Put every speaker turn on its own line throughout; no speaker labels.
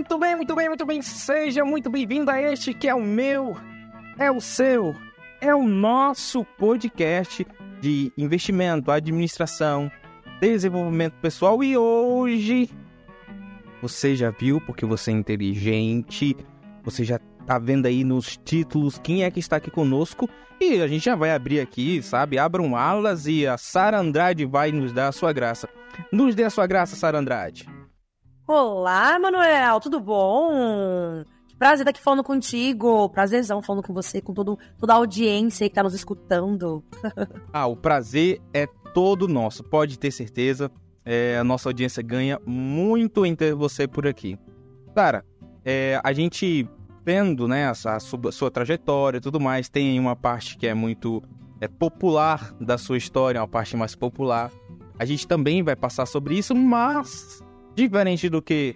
Muito bem, muito bem, muito bem. Seja muito bem-vindo a este que é o meu, é o seu, é o nosso podcast de investimento, administração, desenvolvimento pessoal e hoje você já viu porque você é inteligente, você já tá vendo aí nos títulos quem é que está aqui conosco e a gente já vai abrir aqui, sabe? Abram alas e a Sara Andrade vai nos dar a sua graça. Nos dê a sua graça, Sara Andrade.
Olá, Manuel, tudo bom? Prazer estar aqui falando contigo. Prazerzão falando com você, com todo, toda a audiência que está nos escutando.
ah, o prazer é todo nosso, pode ter certeza. É, a nossa audiência ganha muito em ter você por aqui. Cara, é, a gente vendo né, a, sua, a sua trajetória e tudo mais, tem uma parte que é muito é, popular da sua história, uma parte mais popular. A gente também vai passar sobre isso, mas Diferente do que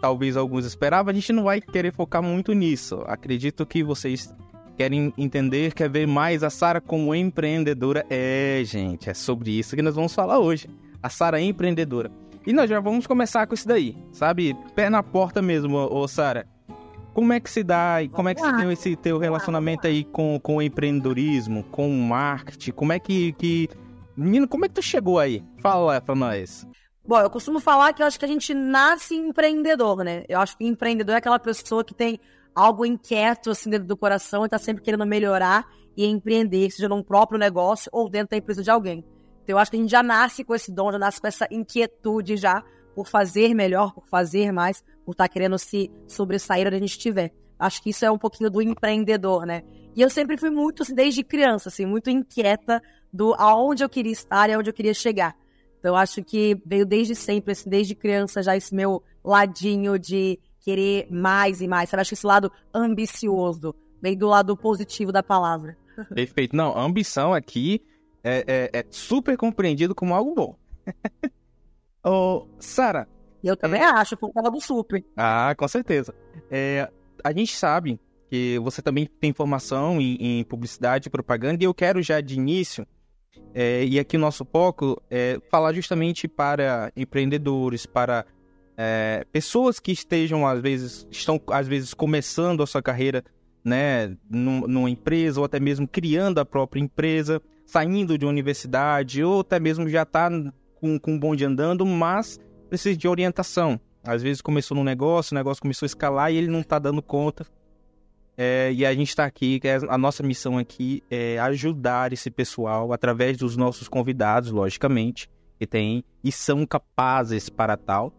talvez alguns esperavam, a gente não vai querer focar muito nisso. Acredito que vocês querem entender, quer ver mais a Sara como empreendedora. É, gente, é sobre isso que nós vamos falar hoje. A Sara é empreendedora. E nós já vamos começar com isso daí, sabe? Pé na porta mesmo, ô, Sara. Como é que se dá e como é que se tem esse teu relacionamento aí com, com o empreendedorismo, com o marketing? Como é que, que... Menino, como é que tu chegou aí? Fala pra nós.
Bom, eu costumo falar que eu acho que a gente nasce empreendedor, né? Eu acho que empreendedor é aquela pessoa que tem algo inquieto assim dentro do coração e tá sempre querendo melhorar e empreender, seja num próprio negócio ou dentro da empresa de alguém. Então eu acho que a gente já nasce com esse dom, já nasce com essa inquietude já por fazer melhor, por fazer mais, por estar tá querendo se sobressair onde a gente estiver. Acho que isso é um pouquinho do empreendedor, né? E eu sempre fui muito, assim, desde criança, assim, muito inquieta do aonde eu queria estar e aonde eu queria chegar. Então, acho que veio desde sempre, assim, desde criança, já esse meu ladinho de querer mais e mais. Sabe? Acho que esse lado ambicioso, vem do lado positivo da palavra.
Perfeito. Não, a ambição aqui é, é, é super compreendido como algo bom. Ô, Sara.
Eu também é... acho, por causa do super.
Ah, com certeza. É, a gente sabe que você também tem formação em, em publicidade e propaganda, e eu quero já de início é, e aqui o nosso foco é falar justamente para empreendedores, para é, pessoas que estejam às vezes estão às vezes começando a sua carreira, né, numa empresa ou até mesmo criando a própria empresa, saindo de uma universidade ou até mesmo já está com, com um bonde andando, mas precisa de orientação. Às vezes começou num negócio, o negócio começou a escalar e ele não está dando conta é, e a gente está aqui, é, a nossa missão aqui é ajudar esse pessoal através dos nossos convidados, logicamente, que tem e são capazes para tal.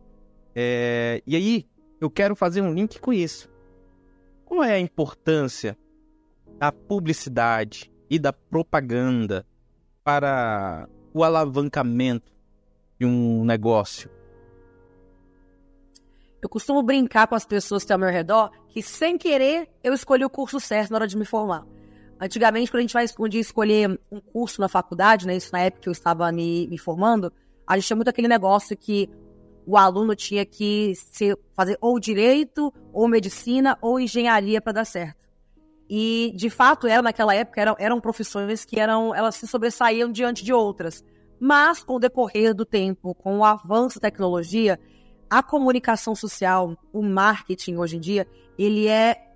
É, e aí, eu quero fazer um link com isso. Qual é a importância da publicidade e da propaganda para o alavancamento de um negócio?
Eu costumo brincar com as pessoas que estão ao meu redor que, sem querer, eu escolhi o curso certo na hora de me formar. Antigamente, quando a gente vai um dia escolher um curso na faculdade, né, isso na época que eu estava me, me formando, a gente tinha muito aquele negócio que o aluno tinha que ser, fazer ou direito, ou medicina, ou engenharia para dar certo. E, de fato, era naquela época, eram, eram profissões que eram, elas se sobressaíam diante de outras. Mas, com o decorrer do tempo, com o avanço da tecnologia, a comunicação social, o marketing hoje em dia, ele é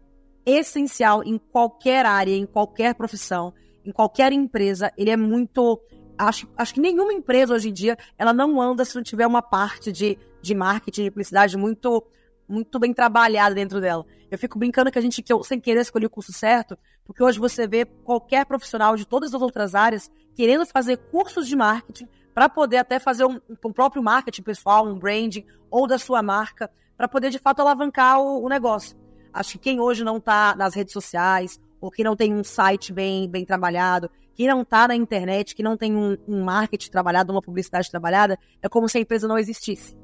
essencial em qualquer área, em qualquer profissão, em qualquer empresa. Ele é muito. Acho, acho que nenhuma empresa hoje em dia ela não anda se não tiver uma parte de, de marketing, de publicidade muito muito bem trabalhada dentro dela. Eu fico brincando que a gente, que eu, sem querer, escolhi o curso certo, porque hoje você vê qualquer profissional de todas as outras áreas querendo fazer cursos de marketing para poder até fazer um, um, próprio marketing pessoal, um branding ou da sua marca, para poder de fato alavancar o, o, negócio. Acho que quem hoje não está nas redes sociais, ou que não tem um site bem, bem trabalhado, que não está na internet, que não tem um, um marketing trabalhado, uma publicidade trabalhada, é como se a empresa não existisse.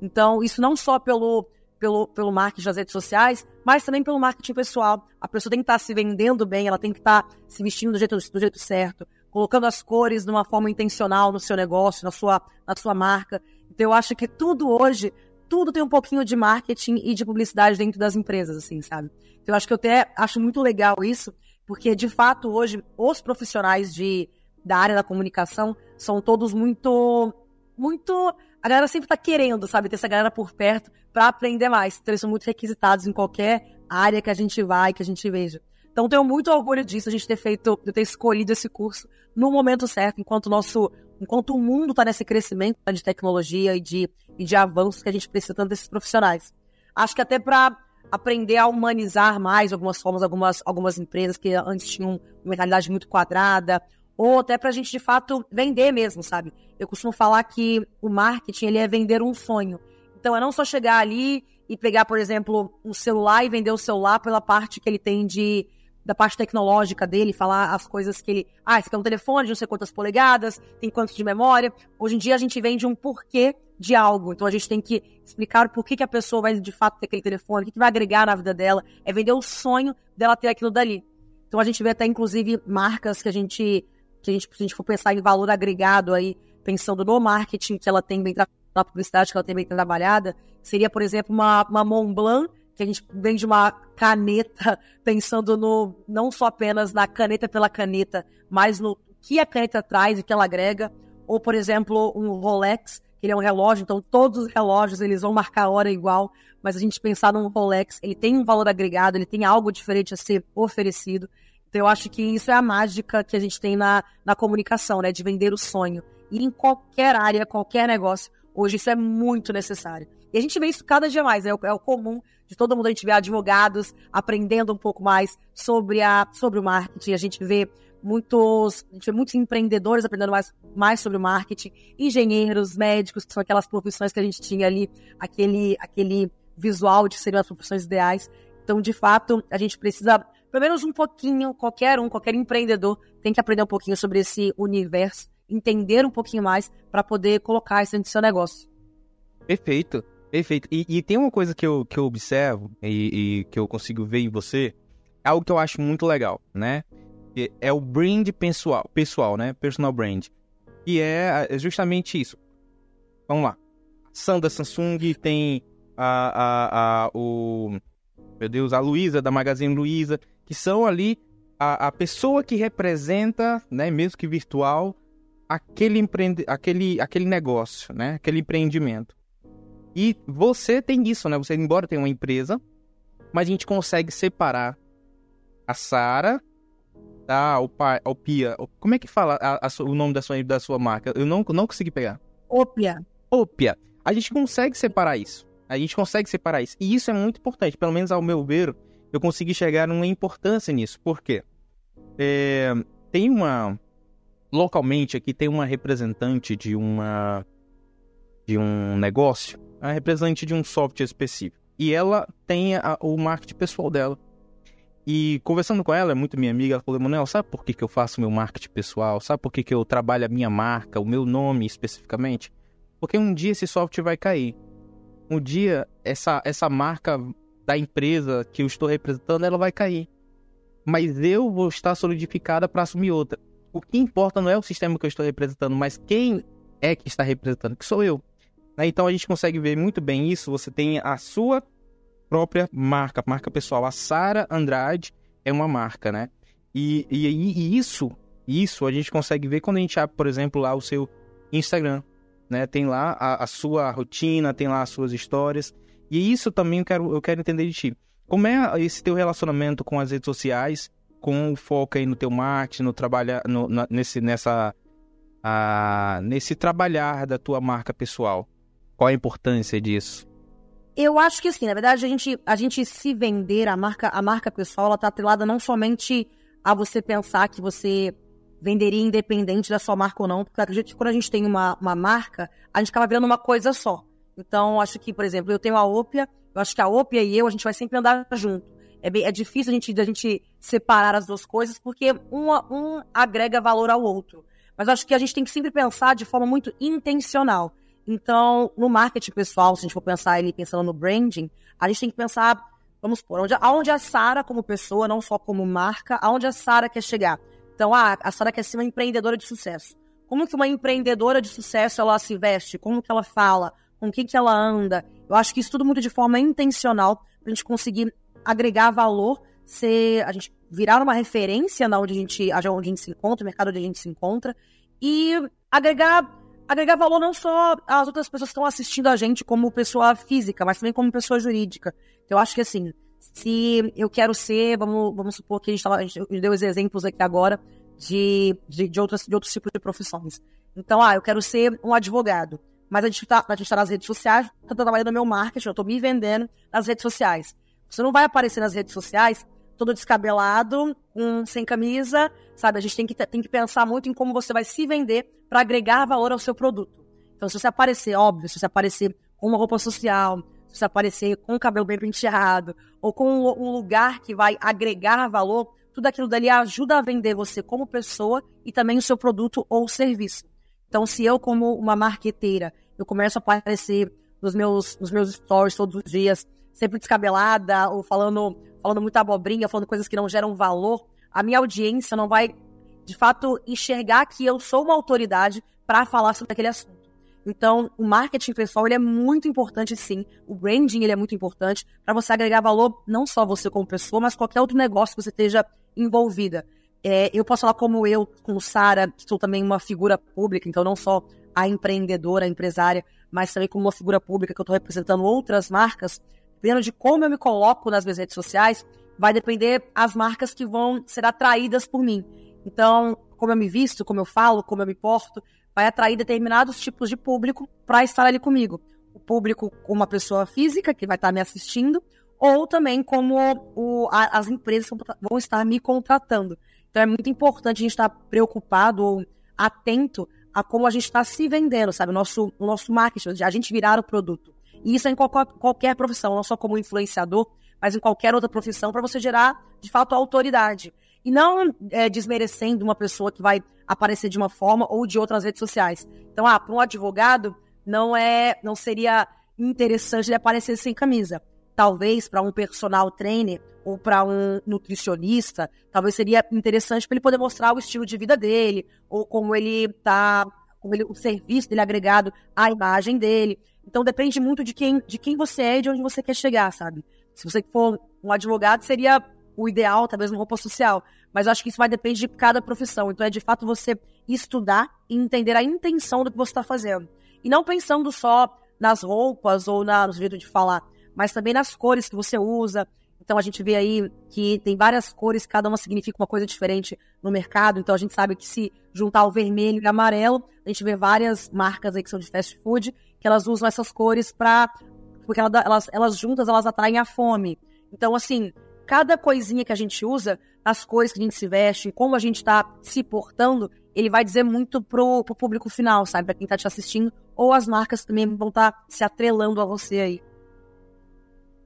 Então, isso não só pelo, pelo, pelo marketing das redes sociais, mas também pelo marketing pessoal. A pessoa tem que estar tá se vendendo bem, ela tem que estar tá se vestindo do jeito, do jeito certo, colocando as cores de uma forma intencional no seu negócio, na sua, na sua marca. Então eu acho que tudo hoje, tudo tem um pouquinho de marketing e de publicidade dentro das empresas, assim, sabe? Então eu acho que eu até acho muito legal isso, porque de fato hoje os profissionais de, da área da comunicação são todos muito muito a galera sempre tá querendo, sabe, ter essa galera por perto para aprender mais. Então, eles são muito requisitados em qualquer área que a gente vai, que a gente veja. Então, tenho muito orgulho disso, a gente ter feito, de ter escolhido esse curso no momento certo, enquanto o nosso, enquanto o mundo está nesse crescimento né, de tecnologia e de, e de avanços que a gente precisa tanto desses profissionais. Acho que até para aprender a humanizar mais algumas formas, algumas, algumas empresas que antes tinham uma mentalidade muito quadrada, ou até para a gente de fato vender mesmo, sabe? Eu costumo falar que o marketing ele é vender um sonho. Então é não só chegar ali e pegar, por exemplo, um celular e vender o celular pela parte que ele tem de da parte tecnológica dele, falar as coisas que ele. Ah, esse aqui é um telefone de não sei quantas polegadas, tem quantos de memória. Hoje em dia a gente vende um porquê de algo. Então a gente tem que explicar o porquê que a pessoa vai de fato ter aquele telefone, o que, que vai agregar na vida dela. É vender o sonho dela ter aquilo dali. Então a gente vê até, inclusive, marcas que a gente. Que a gente, se a gente for pensar em valor agregado aí, pensando no marketing que ela tem bem na publicidade que ela tem bem trabalhada, seria, por exemplo, uma, uma Montblanc que a gente vende uma caneta pensando no não só apenas na caneta pela caneta, mas no que a caneta traz e que ela agrega, ou por exemplo, um Rolex, que ele é um relógio, então todos os relógios eles vão marcar a hora igual, mas a gente pensar num Rolex, ele tem um valor agregado, ele tem algo diferente a ser oferecido. Então eu acho que isso é a mágica que a gente tem na, na comunicação, né, de vender o sonho. E em qualquer área, qualquer negócio, hoje isso é muito necessário. E a gente vê isso cada dia mais, é o, é o comum de todo mundo, a gente vê advogados aprendendo um pouco mais sobre, a, sobre o marketing, a gente vê muitos, a gente vê muitos empreendedores aprendendo mais, mais sobre o marketing, engenheiros, médicos, que são aquelas profissões que a gente tinha ali, aquele, aquele visual de seriam as profissões ideais. Então, de fato, a gente precisa, pelo menos um pouquinho, qualquer um, qualquer empreendedor tem que aprender um pouquinho sobre esse universo, entender um pouquinho mais para poder colocar isso dentro do seu negócio.
Perfeito. Perfeito. E, e, tem uma coisa que eu, que eu observo e, e, que eu consigo ver em você, é algo que eu acho muito legal, né? É o brand pessoal, pessoal né? Personal brand. E é, é justamente isso. Vamos lá. Sandra Samsung tem a, a, a o meu Deus, a Luísa da Magazine Luiza, que são ali a, a pessoa que representa, né, mesmo que virtual, aquele empreende, aquele aquele negócio, né? Aquele empreendimento. E você tem isso, né? Você, embora tenha uma empresa, mas a gente consegue separar a Sara da Opia. Como é que fala a, a, o nome da sua, da sua marca? Eu não, não consegui pegar.
Opia.
Opia. A gente consegue separar isso. A gente consegue separar isso. E isso é muito importante. Pelo menos ao meu ver, eu consegui chegar numa importância nisso. Por quê? É, tem uma. Localmente aqui tem uma representante de uma. de um negócio a representante de um software específico. E ela tem a, o marketing pessoal dela. E conversando com ela, é muito minha amiga, ela falou, Manuel, sabe por que, que eu faço meu marketing pessoal? Sabe por que, que eu trabalho a minha marca, o meu nome especificamente? Porque um dia esse software vai cair. Um dia essa, essa marca da empresa que eu estou representando, ela vai cair. Mas eu vou estar solidificada para assumir outra. O que importa não é o sistema que eu estou representando, mas quem é que está representando, que sou eu. Né? Então a gente consegue ver muito bem isso. Você tem a sua própria marca, marca pessoal. A Sara Andrade é uma marca, né? E, e, e, isso, isso a gente consegue ver quando a gente abre, por exemplo, lá o seu Instagram, né? Tem lá a, a sua rotina, tem lá as suas histórias. E isso também eu quero, eu quero entender de ti. Como é esse teu relacionamento com as redes sociais, com o foco aí no teu marketing, no trabalho, no, na, nesse, nessa, a, nesse trabalhar da tua marca pessoal? Qual a importância disso?
Eu acho que assim, na verdade, a gente, a gente se vender, a marca, a marca pessoal, ela tá atrelada não somente a você pensar que você venderia independente da sua marca ou não, porque acredito que quando a gente tem uma, uma marca, a gente acaba virando uma coisa só. Então, acho que, por exemplo, eu tenho a Opia, eu acho que a Opia e eu, a gente vai sempre andar junto. É, bem, é difícil a gente, a gente separar as duas coisas, porque uma, um agrega valor ao outro. Mas acho que a gente tem que sempre pensar de forma muito intencional. Então, no marketing pessoal, se a gente for pensar ele pensando no branding, a gente tem que pensar, vamos supor, onde, aonde a Sara como pessoa, não só como marca, aonde a Sara quer chegar. Então, ah, a Sara quer ser uma empreendedora de sucesso. Como que uma empreendedora de sucesso ela se veste? Como que ela fala? Com quem que ela anda? Eu acho que isso tudo muito de forma intencional para a gente conseguir agregar valor, ser a gente virar uma referência na onde a gente, onde a gente se encontra, o mercado onde a gente se encontra e agregar agregar valor não só às outras pessoas que estão assistindo a gente como pessoa física, mas também como pessoa jurídica. Então, eu acho que assim, se eu quero ser, vamos, vamos supor que a gente, tava, a gente deu os exemplos aqui agora de, de, de, outras, de outros tipos de profissões. Então, ah, eu quero ser um advogado. Mas a gente está tá nas redes sociais, estou trabalhando no meu marketing, eu estou me vendendo nas redes sociais. Você não vai aparecer nas redes sociais todo descabelado, um, sem camisa, sabe? A gente tem que, tem que pensar muito em como você vai se vender para agregar valor ao seu produto. Então, se você aparecer, óbvio, se você aparecer com uma roupa social, se você aparecer com o cabelo bem penteado, ou com um lugar que vai agregar valor, tudo aquilo dali ajuda a vender você como pessoa e também o seu produto ou serviço. Então, se eu, como uma marqueteira, eu começo a aparecer nos meus, nos meus stories todos os dias, sempre descabelada, ou falando, falando muita abobrinha, falando coisas que não geram valor, a minha audiência não vai, de fato, enxergar que eu sou uma autoridade para falar sobre aquele assunto. Então, o marketing pessoal ele é muito importante, sim. O branding ele é muito importante para você agregar valor não só você como pessoa, mas qualquer outro negócio que você esteja envolvida. É, eu posso falar como eu, com Sara, que sou também uma figura pública, então não só a empreendedora, a empresária, mas também como uma figura pública que eu estou representando outras marcas. Dependendo de como eu me coloco nas minhas redes sociais, vai depender as marcas que vão ser atraídas por mim. Então, como eu me visto, como eu falo, como eu me porto, vai atrair determinados tipos de público para estar ali comigo. O público como uma pessoa física que vai estar me assistindo, ou também como o, a, as empresas vão estar me contratando. Então é muito importante a gente estar preocupado ou atento a como a gente está se vendendo, sabe? O nosso, o nosso marketing, a gente virar o produto. E isso é em qualquer, qualquer profissão, não só como influenciador, mas em qualquer outra profissão, para você gerar, de fato, autoridade. E não é, desmerecendo uma pessoa que vai aparecer de uma forma ou de outras redes sociais. Então, ah, para um advogado, não é, não seria interessante ele aparecer sem camisa. Talvez para um personal trainer ou para um nutricionista, talvez seria interessante para ele poder mostrar o estilo de vida dele, ou como ele tá, como ele, o serviço dele agregado à imagem dele. Então depende muito de quem, de quem você é e de onde você quer chegar, sabe? Se você for um advogado, seria o ideal, talvez uma roupa social. Mas eu acho que isso vai depender de cada profissão. Então é de fato você estudar e entender a intenção do que você está fazendo. E não pensando só nas roupas ou na, no jeito de falar, mas também nas cores que você usa, então a gente vê aí que tem várias cores, cada uma significa uma coisa diferente no mercado. Então a gente sabe que se juntar o vermelho e o amarelo, a gente vê várias marcas aí que são de fast food, que elas usam essas cores para porque elas, elas juntas elas atraem a fome. Então assim, cada coisinha que a gente usa, as cores que a gente se veste, como a gente está se portando, ele vai dizer muito pro, pro público final, sabe? Para quem está te assistindo, ou as marcas também vão estar tá se atrelando a você aí.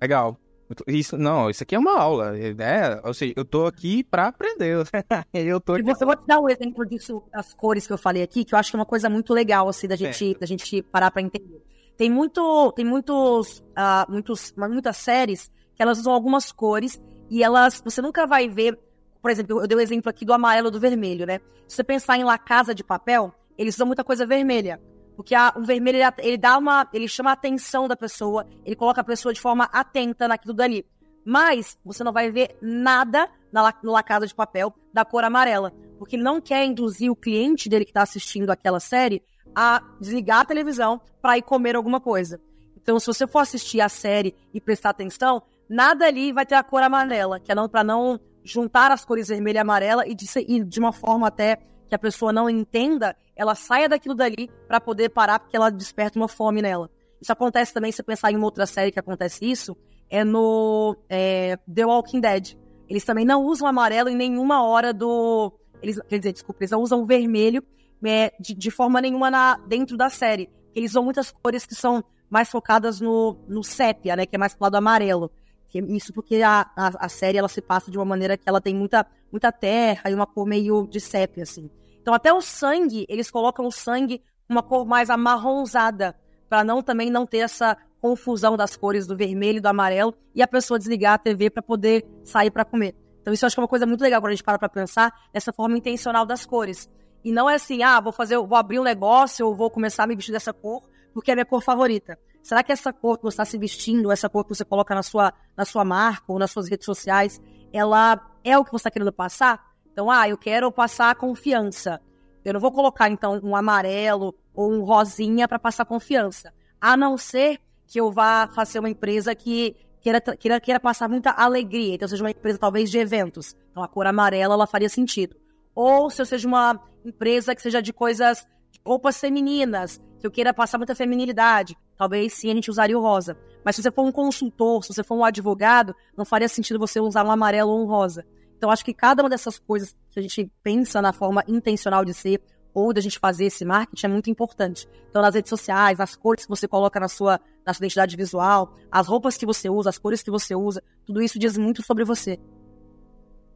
Legal. Isso, não, isso aqui é uma aula, né? Ou seja, eu tô aqui para aprender. eu tô
aqui... Eu vou te dar um exemplo disso, as cores que eu falei aqui, que eu acho que é uma coisa muito legal, assim, da gente, da gente parar para entender. Tem muito, tem muitos, uh, muitos, muitas séries que elas usam algumas cores e elas, você nunca vai ver, por exemplo, eu dei o um exemplo aqui do amarelo do vermelho, né? Se você pensar em La Casa de Papel, eles usam muita coisa vermelha. Porque a, o vermelho, ele, ele, dá uma. Ele chama a atenção da pessoa, ele coloca a pessoa de forma atenta naquilo dali. Mas você não vai ver nada na, La Casa de Papel da cor amarela. Porque ele não quer induzir o cliente dele que está assistindo aquela série a desligar a televisão para ir comer alguma coisa. Então, se você for assistir a série e prestar atenção, nada ali vai ter a cor amarela, que é não, para não juntar as cores vermelha e amarela e de, e de uma forma até que a pessoa não entenda, ela saia daquilo dali para poder parar, porque ela desperta uma fome nela. Isso acontece também, se pensar em uma outra série que acontece isso, é no é, The Walking Dead. Eles também não usam amarelo em nenhuma hora do. Eles, quer dizer, desculpa, eles não usam vermelho é, de, de, forma nenhuma na, dentro da série. Eles usam muitas cores que são mais focadas no, no sépia, né? Que é mais pro lado amarelo. Isso porque a, a, a, série ela se passa de uma maneira que ela tem muita, muita terra e uma cor meio de sépia, assim. Então até o sangue, eles colocam o sangue uma cor mais amarronzada, para não também não ter essa confusão das cores do vermelho e do amarelo e a pessoa desligar a TV para poder sair para comer. Então isso eu acho que é uma coisa muito legal quando a gente para para pensar nessa forma intencional das cores. E não é assim, ah, vou fazer, vou abrir um negócio ou vou começar a me vestir dessa cor porque é a minha cor favorita. Será que essa cor que você está se vestindo, essa cor que você coloca na sua, na sua marca ou nas suas redes sociais, ela é o que você está querendo passar? Então, ah, eu quero passar confiança. Eu não vou colocar, então, um amarelo ou um rosinha para passar confiança. A não ser que eu vá fazer uma empresa que queira, queira, queira passar muita alegria. Então, seja uma empresa talvez de eventos. Então, a cor amarela ela faria sentido. Ou se eu seja uma empresa que seja de coisas, de roupas femininas, que eu queira passar muita feminilidade, talvez sim a gente usaria o rosa. Mas se você for um consultor, se você for um advogado, não faria sentido você usar um amarelo ou um rosa. Então, acho que cada uma dessas coisas que a gente pensa na forma intencional de ser, ou da gente fazer esse marketing é muito importante. Então, nas redes sociais, as cores que você coloca na sua, na sua identidade visual, as roupas que você usa, as cores que você usa, tudo isso diz muito sobre você.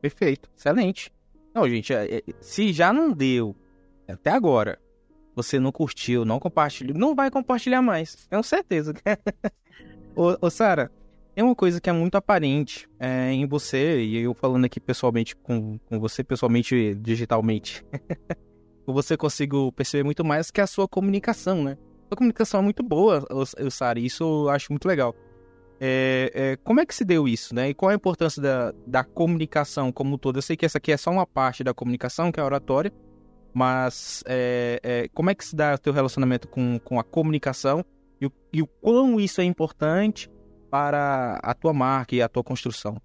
Perfeito, excelente. Não, gente, é, é, se já não deu até agora, você não curtiu, não compartilhou, não vai compartilhar mais, tenho certeza. ô, ô Sara, tem uma coisa que é muito aparente é, em você, e eu falando aqui pessoalmente com, com você, pessoalmente digitalmente. você consigo perceber muito mais que a sua comunicação, né? A comunicação é muito boa, Sara, isso eu acho muito legal. É, é, como é que se deu isso, né? E qual a importância da, da comunicação como um todo? Eu sei que essa aqui é só uma parte da comunicação, que é a oratória, mas é, é como é que se dá o teu relacionamento com, com a comunicação e o, e o quão isso é importante para a tua marca e a tua construção?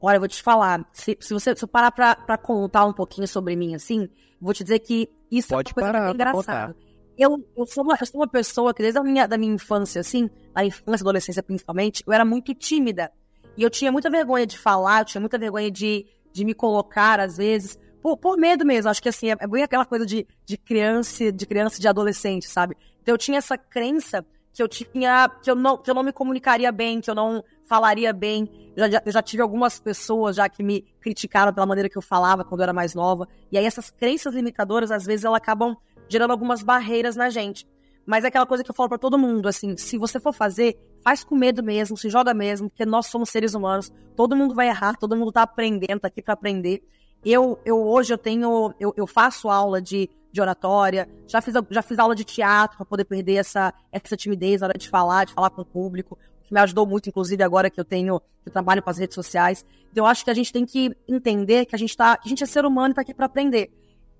Olha, eu vou te falar, se, se você se eu parar pra, pra contar um pouquinho sobre mim, assim, vou te dizer que isso
Pode
é uma coisa
parar,
é engraçada. Eu, eu, sou uma, eu sou uma pessoa que desde a minha, da minha infância, assim, da infância, adolescência principalmente, eu era muito tímida. E eu tinha muita vergonha de falar, eu tinha muita vergonha de, de me colocar, às vezes, por, por medo mesmo. Acho que, assim, é, é bem aquela coisa de, de criança, de criança de adolescente, sabe? Então eu tinha essa crença que eu tinha, que eu não, que eu não me comunicaria bem, que eu não falaria bem. Eu já, eu já tive algumas pessoas já que me criticaram pela maneira que eu falava quando eu era mais nova. E aí essas crenças limitadoras, às vezes, elas acabam gerando algumas barreiras na gente. Mas é aquela coisa que eu falo para todo mundo, assim, se você for fazer, faz com medo mesmo, se joga mesmo, porque nós somos seres humanos, todo mundo vai errar, todo mundo tá aprendendo, tá aqui para aprender. Eu, eu hoje eu tenho, eu, eu faço aula de de oratória, já fiz, já fiz aula de teatro para poder perder essa, essa timidez na hora de falar, de falar com o público, que me ajudou muito, inclusive agora que eu tenho, que eu trabalho com as redes sociais. Então eu acho que a gente tem que entender que a gente tá, a gente é ser humano e tá aqui para aprender.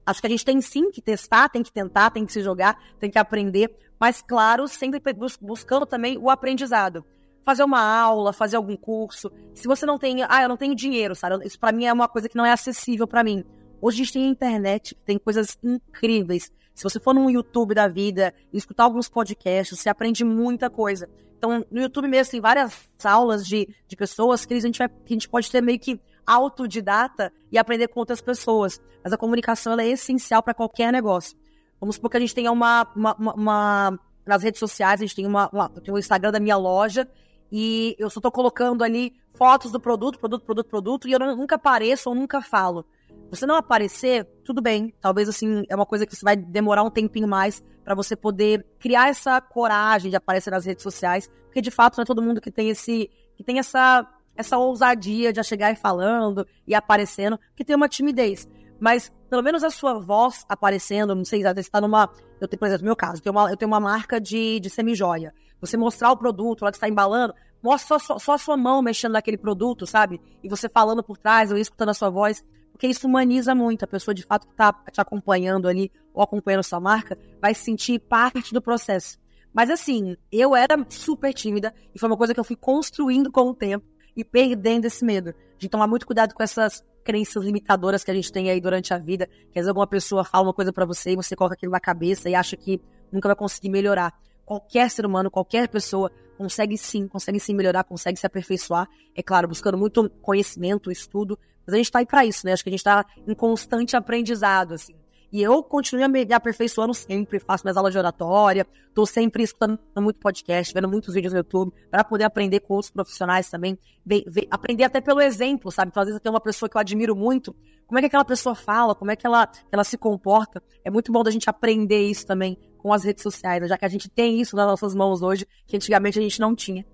Acho que a gente tem sim que testar, tem que tentar, tem que se jogar, tem que aprender, mas claro, sempre buscando também o aprendizado. Fazer uma aula, fazer algum curso. Se você não tem, ah, eu não tenho dinheiro, sabe? Isso para mim é uma coisa que não é acessível para mim Hoje a gente tem internet, tem coisas incríveis. Se você for no YouTube da vida e escutar alguns podcasts, você aprende muita coisa. Então, no YouTube mesmo tem várias aulas de, de pessoas que a gente, vai, que a gente pode ter meio que autodidata e aprender com outras pessoas. Mas a comunicação é essencial para qualquer negócio. Vamos supor que a gente tenha uma, uma, uma, uma nas redes sociais, a gente tem uma, uma tem o Instagram da minha loja e eu só estou colocando ali fotos do produto, produto, produto, produto, e eu nunca apareço ou nunca falo. Você não aparecer, tudo bem. Talvez assim é uma coisa que você vai demorar um tempinho mais para você poder criar essa coragem de aparecer nas redes sociais, porque de fato não é todo mundo que tem esse que tem essa essa ousadia de chegar e falando e aparecendo, que tem uma timidez. Mas pelo menos a sua voz aparecendo, não sei, vezes está numa. Eu tenho, por exemplo, no meu caso, eu tenho uma, eu tenho uma marca de, de semi-joia. Você mostrar o produto, lá que está embalando, mostra só, só, a sua mão mexendo naquele produto, sabe? E você falando por trás, ou escutando a sua voz porque isso humaniza muito. A pessoa, de fato, que está te acompanhando ali ou acompanhando sua marca, vai se sentir parte do processo. Mas assim, eu era super tímida e foi uma coisa que eu fui construindo com o tempo e perdendo esse medo. De tomar muito cuidado com essas crenças limitadoras que a gente tem aí durante a vida. Que às vezes alguma pessoa fala uma coisa para você e você coloca aquilo na cabeça e acha que nunca vai conseguir melhorar. Qualquer ser humano, qualquer pessoa consegue sim, consegue sim melhorar, consegue se aperfeiçoar. É claro, buscando muito conhecimento, estudo, mas a gente tá aí para isso, né? Acho que a gente tá em constante aprendizado, assim. E eu continuo me aperfeiçoando sempre, faço minhas aulas de oratória, tô sempre escutando muito podcast, vendo muitos vídeos no YouTube, para poder aprender com outros profissionais também, ver, ver, aprender até pelo exemplo, sabe? Então, às vezes tenho uma pessoa que eu admiro muito, como é que aquela pessoa fala, como é que ela, ela se comporta. É muito bom da gente aprender isso também com as redes sociais, já que a gente tem isso nas nossas mãos hoje, que antigamente a gente não tinha.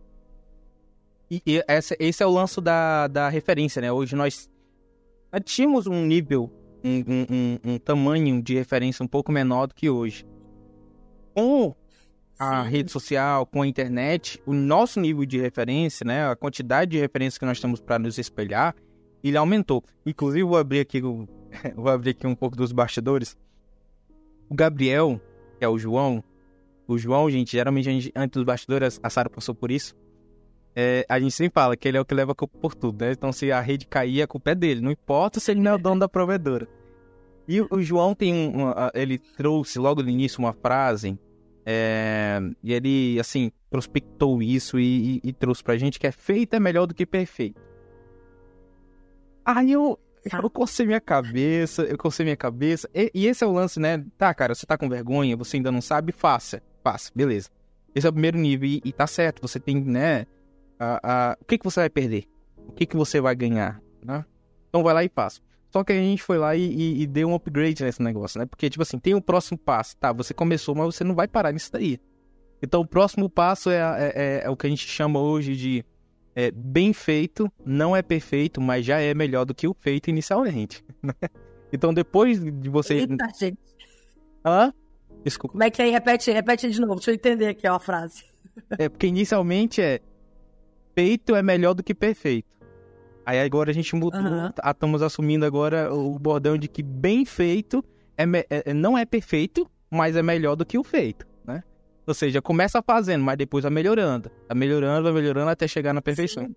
E, e esse, esse é o lance da, da referência, né? Hoje nós tínhamos um nível, um, um, um, tamanho de referência um pouco menor do que hoje. Com a Sim. rede social, com a internet, o nosso nível de referência, né, a quantidade de referências que nós temos para nos espelhar, ele aumentou. Inclusive, vou abrir aqui, vou abrir aqui um pouco dos bastidores. O Gabriel, que é o João, o João, gente, geralmente gente, antes dos bastidores, a Sara passou por isso. É, a gente sempre fala que ele é o que leva a culpa por tudo, né? Então, se a rede cair, a culpa é dele. Não importa se ele não é o dono da provedora. E o João tem uma, ele trouxe logo no início uma frase é, e ele assim prospectou isso e, e, e, trouxe pra gente que é feito é melhor do que perfeito. Aí eu eu cocei minha cabeça, eu cocei minha cabeça. E, e, esse é o lance, né? Tá, cara, você tá com vergonha, você ainda não sabe, faça. Faça, beleza. Esse é o primeiro nível e, e tá certo. Você tem, né? A, a, o que, que você vai perder? O que, que você vai ganhar? Né? Então vai lá e faça. Só que a gente foi lá e, e, e, deu um upgrade nesse negócio, né? Porque, tipo assim, tem o próximo passo. Tá, você começou, mas você não vai parar nisso daí. Então, o próximo passo é, é, é, é o que a gente chama hoje de é, bem feito. Não é perfeito, mas já é melhor do que o feito inicialmente. Né? então, depois de você...
Eita, gente.
Hã? Desculpa.
Como é que é? Repete, repete de novo. Deixa eu entender aqui ó, a frase.
é, porque inicialmente é feito é melhor do que perfeito. Aí agora a gente mudou, uhum. estamos assumindo agora o bordão de que bem feito é, é, não é perfeito, mas é melhor do que o feito? Ou seja, começa fazendo, mas depois vai melhorando. Vai melhorando, vai melhorando até chegar na perfeição. Sim.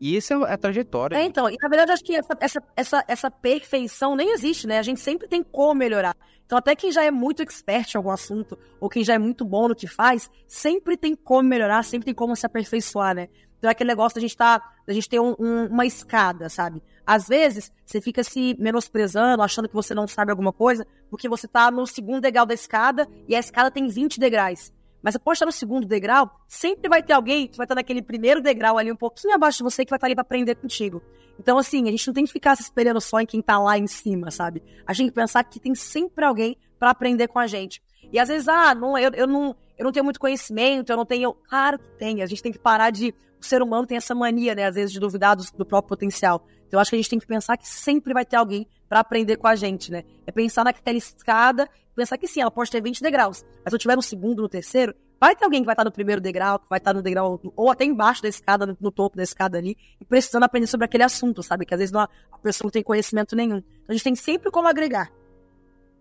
E essa é a trajetória.
É, então, e na verdade acho que essa, essa, essa, essa perfeição nem existe, né? A gente sempre tem como melhorar. Então, até quem já é muito expert em algum assunto, ou quem já é muito bom no que faz, sempre tem como melhorar, sempre tem como se aperfeiçoar, né? Então é aquele negócio da gente tá, da gente ter um, um, uma escada, sabe? Às vezes, você fica se menosprezando, achando que você não sabe alguma coisa, porque você tá no segundo degrau da escada e a escada tem 20 degraus. Mas você pode estar no segundo degrau, sempre vai ter alguém que vai estar naquele primeiro degrau ali, um pouquinho abaixo de você, que vai estar ali para aprender contigo. Então, assim, a gente não tem que ficar se espelhando só em quem tá lá em cima, sabe? A gente tem que pensar que tem sempre alguém para aprender com a gente. E às vezes, ah, não, eu, eu, não, eu não tenho muito conhecimento, eu não tenho. Claro que tem. A gente tem que parar de o ser humano tem essa mania, né, às vezes, de duvidar do, do próprio potencial. Então, acho que a gente tem que pensar que sempre vai ter alguém para aprender com a gente, né? É pensar naquela escada, pensar que sim, ela pode ter 20 degraus, mas se eu tiver no segundo, no terceiro, vai ter alguém que vai estar no primeiro degrau, que vai estar no degrau, ou até embaixo da escada, no, no topo da escada ali, e precisando aprender sobre aquele assunto, sabe? Que às vezes não, a pessoa não tem conhecimento nenhum. Então, a gente tem sempre como agregar.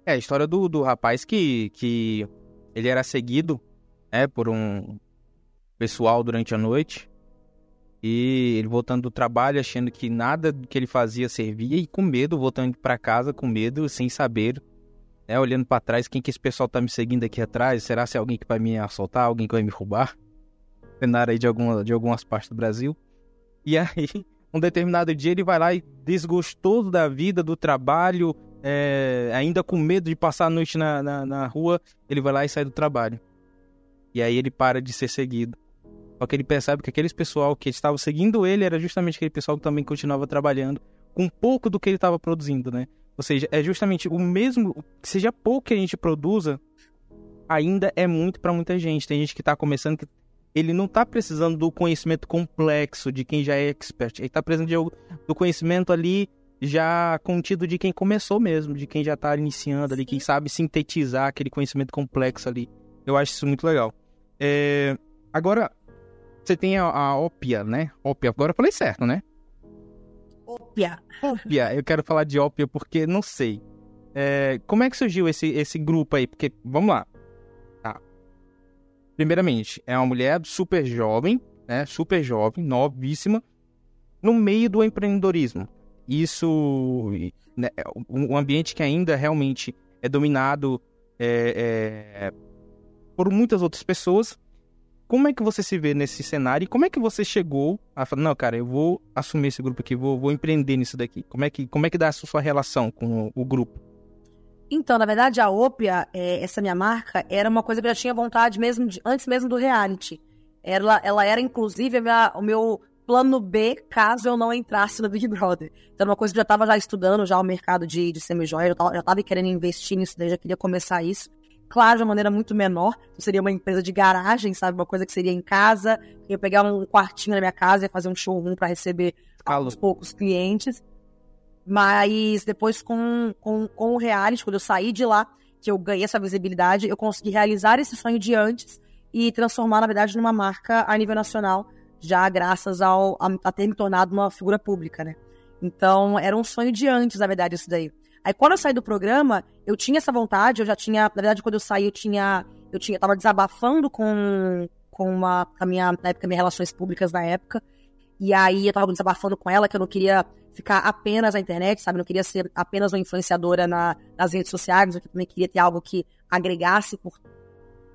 É, a história do, do rapaz que, que ele era seguido, né, por um pessoal durante a noite, e ele voltando do trabalho, achando que nada que ele fazia servia e com medo, voltando para casa com medo, sem saber, né, olhando para trás, quem que esse pessoal tá me seguindo aqui atrás? Será se é alguém que vai me assaltar, alguém que vai me roubar? Cenário aí de, alguma, de algumas partes do Brasil. E aí, um determinado dia ele vai lá e desgostoso da vida, do trabalho, é, ainda com medo de passar a noite na, na, na rua, ele vai lá e sai do trabalho. E aí ele para de ser seguido. Só que ele percebe que aqueles pessoal que estava seguindo ele era justamente aquele pessoal que também continuava trabalhando com pouco do que ele estava produzindo, né? Ou seja, é justamente o mesmo, seja pouco que a gente produza, ainda é muito para muita gente. Tem gente que está começando que ele não está precisando do conhecimento complexo de quem já é expert. Ele está precisando de, do conhecimento ali já contido de quem começou mesmo, de quem já está iniciando ali, quem sabe sintetizar aquele conhecimento complexo ali. Eu acho isso muito legal. É... Agora, você tem a, a ópia, né? Ópia, agora eu falei certo, né?
Ópia.
Ópia, eu quero falar de ópia porque não sei. É, como é que surgiu esse, esse grupo aí? Porque, vamos lá. Tá. Primeiramente, é uma mulher super jovem, né? Super jovem, novíssima, no meio do empreendedorismo. Isso, né, um ambiente que ainda realmente é dominado é, é, por muitas outras pessoas, como é que você se vê nesse cenário e como é que você chegou a falar, não, cara, eu vou assumir esse grupo aqui, vou, vou empreender nisso daqui? Como é que, como é que dá a sua relação com o, o grupo?
Então, na verdade, a Opia, é, essa minha marca, era uma coisa que eu já tinha vontade mesmo de, antes mesmo do reality. Ela, ela era, inclusive, minha, o meu plano B caso eu não entrasse no Big Brother. Então, uma coisa que eu já estava já estudando já o mercado de, de semi-joia, eu já estava querendo investir nisso, daí já queria começar isso claro, de uma maneira muito menor. Então, seria uma empresa de garagem, sabe? Uma coisa que seria em casa. Eu ia pegar um quartinho na minha casa e fazer um showroom para receber aos poucos clientes. Mas depois, com, com, com o reality, quando eu saí de lá, que eu ganhei essa visibilidade, eu consegui realizar esse sonho de antes e transformar, na verdade, numa marca a nível nacional, já graças ao, a, a ter me tornado uma figura pública, né? Então, era um sonho de antes, na verdade, isso daí. Aí quando eu saí do programa, eu tinha essa vontade, eu já tinha, na verdade, quando eu saí, eu tinha, eu tinha, tava desabafando com, com uma, a minha, na época, minhas relações públicas na época, e aí eu tava desabafando com ela que eu não queria ficar apenas na internet, sabe? Não queria ser apenas uma influenciadora na, nas redes sociais, eu também queria ter algo que agregasse por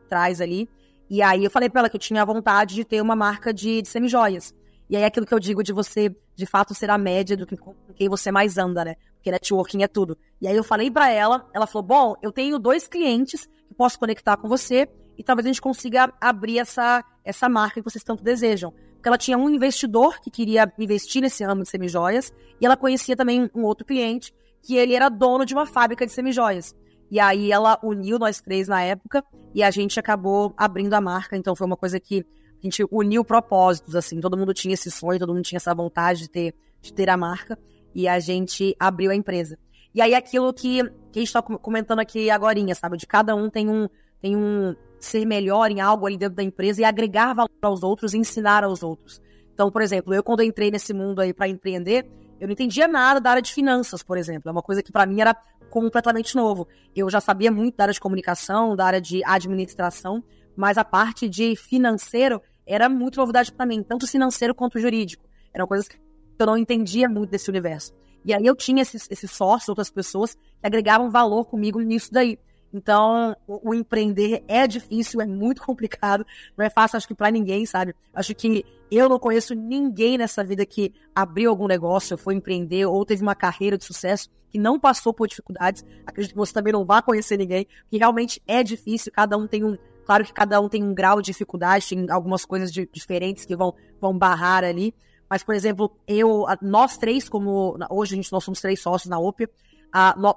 trás ali. E aí eu falei para ela que eu tinha vontade de ter uma marca de, de semijoias. E aí aquilo que eu digo de você, de fato, ser a média do que com quem você mais anda, né? Porque networking é tudo. E aí eu falei para ela, ela falou: "Bom, eu tenho dois clientes que posso conectar com você e talvez a gente consiga abrir essa essa marca que vocês tanto desejam". Porque ela tinha um investidor que queria investir nesse ramo de semijoias e ela conhecia também um outro cliente que ele era dono de uma fábrica de semijoias. E aí ela uniu nós três na época e a gente acabou abrindo a marca. Então foi uma coisa que a gente uniu propósitos, assim. Todo mundo tinha esse sonho, todo mundo tinha essa vontade de ter, de ter a marca. E a gente abriu a empresa. E aí aquilo que, que a gente tá comentando aqui agora, sabe? De cada um tem um, tem um ser melhor em algo ali dentro da empresa e agregar valor aos outros e ensinar aos outros. Então, por exemplo, eu quando entrei nesse mundo aí para empreender, eu não entendia nada da área de finanças, por exemplo. É uma coisa que para mim era completamente novo. Eu já sabia muito da área de comunicação, da área de administração, mas a parte de financeiro era muito novidade para mim, tanto financeiro quanto jurídico. Eram coisas que eu não entendia muito desse universo. E aí eu tinha esses, esses sócios, outras pessoas que agregavam valor comigo nisso daí. Então, o, o, empreender é difícil, é muito complicado, não é fácil, acho que para ninguém, sabe? Acho que eu não conheço ninguém nessa vida que abriu algum negócio, foi empreender ou teve uma carreira de sucesso que não passou por dificuldades. Acredito que você também não vai conhecer ninguém, porque realmente é difícil, cada um tem um. Claro que cada um tem um grau de dificuldade, tem algumas coisas de, diferentes que vão, vão barrar ali. Mas, por exemplo, eu, nós três, como. Hoje a gente, nós somos três sócios na OPIA.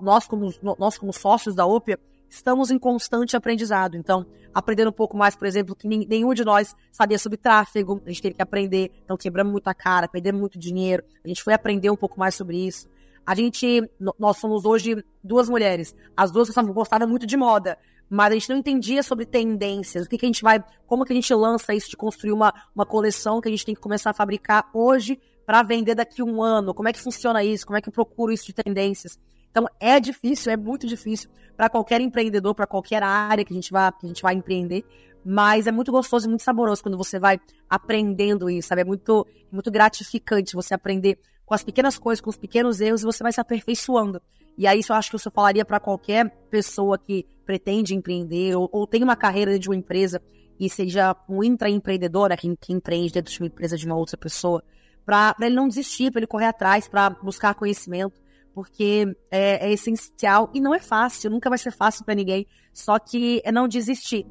nós, como, nós, como sócios da OPIA, estamos em constante aprendizado. Então, aprendendo um pouco mais, por exemplo, que nenhum de nós sabia sobre tráfego, a gente teve que aprender, então quebramos muita cara, perdemos muito dinheiro, a gente foi aprender um pouco mais sobre isso. A gente, nós somos hoje duas mulheres, as duas gostavam muito de moda, mas a gente não entendia sobre tendências, o que, que a gente vai, como que a gente lança isso de construir uma, uma coleção que a gente tem que começar a fabricar hoje para vender daqui a um ano, como é que funciona isso, como é que eu procuro isso de tendências. Então é difícil, é muito difícil para qualquer empreendedor, para qualquer área que a gente vai que a gente vai empreender, mas é muito gostoso e muito saboroso quando você vai aprendendo isso, sabe? É muito muito gratificante você aprender com as pequenas coisas, com os pequenos erros e você vai se aperfeiçoando. E aí isso eu acho que eu falaria para qualquer pessoa que pretende empreender ou, ou tem uma carreira de uma empresa e seja um intraempreendedor, né, que, que empreende dentro de uma empresa de uma outra pessoa, para ele não desistir, para ele correr atrás, para buscar conhecimento porque é, é, essencial e não é fácil, nunca vai ser fácil para ninguém. Só que é não desistir,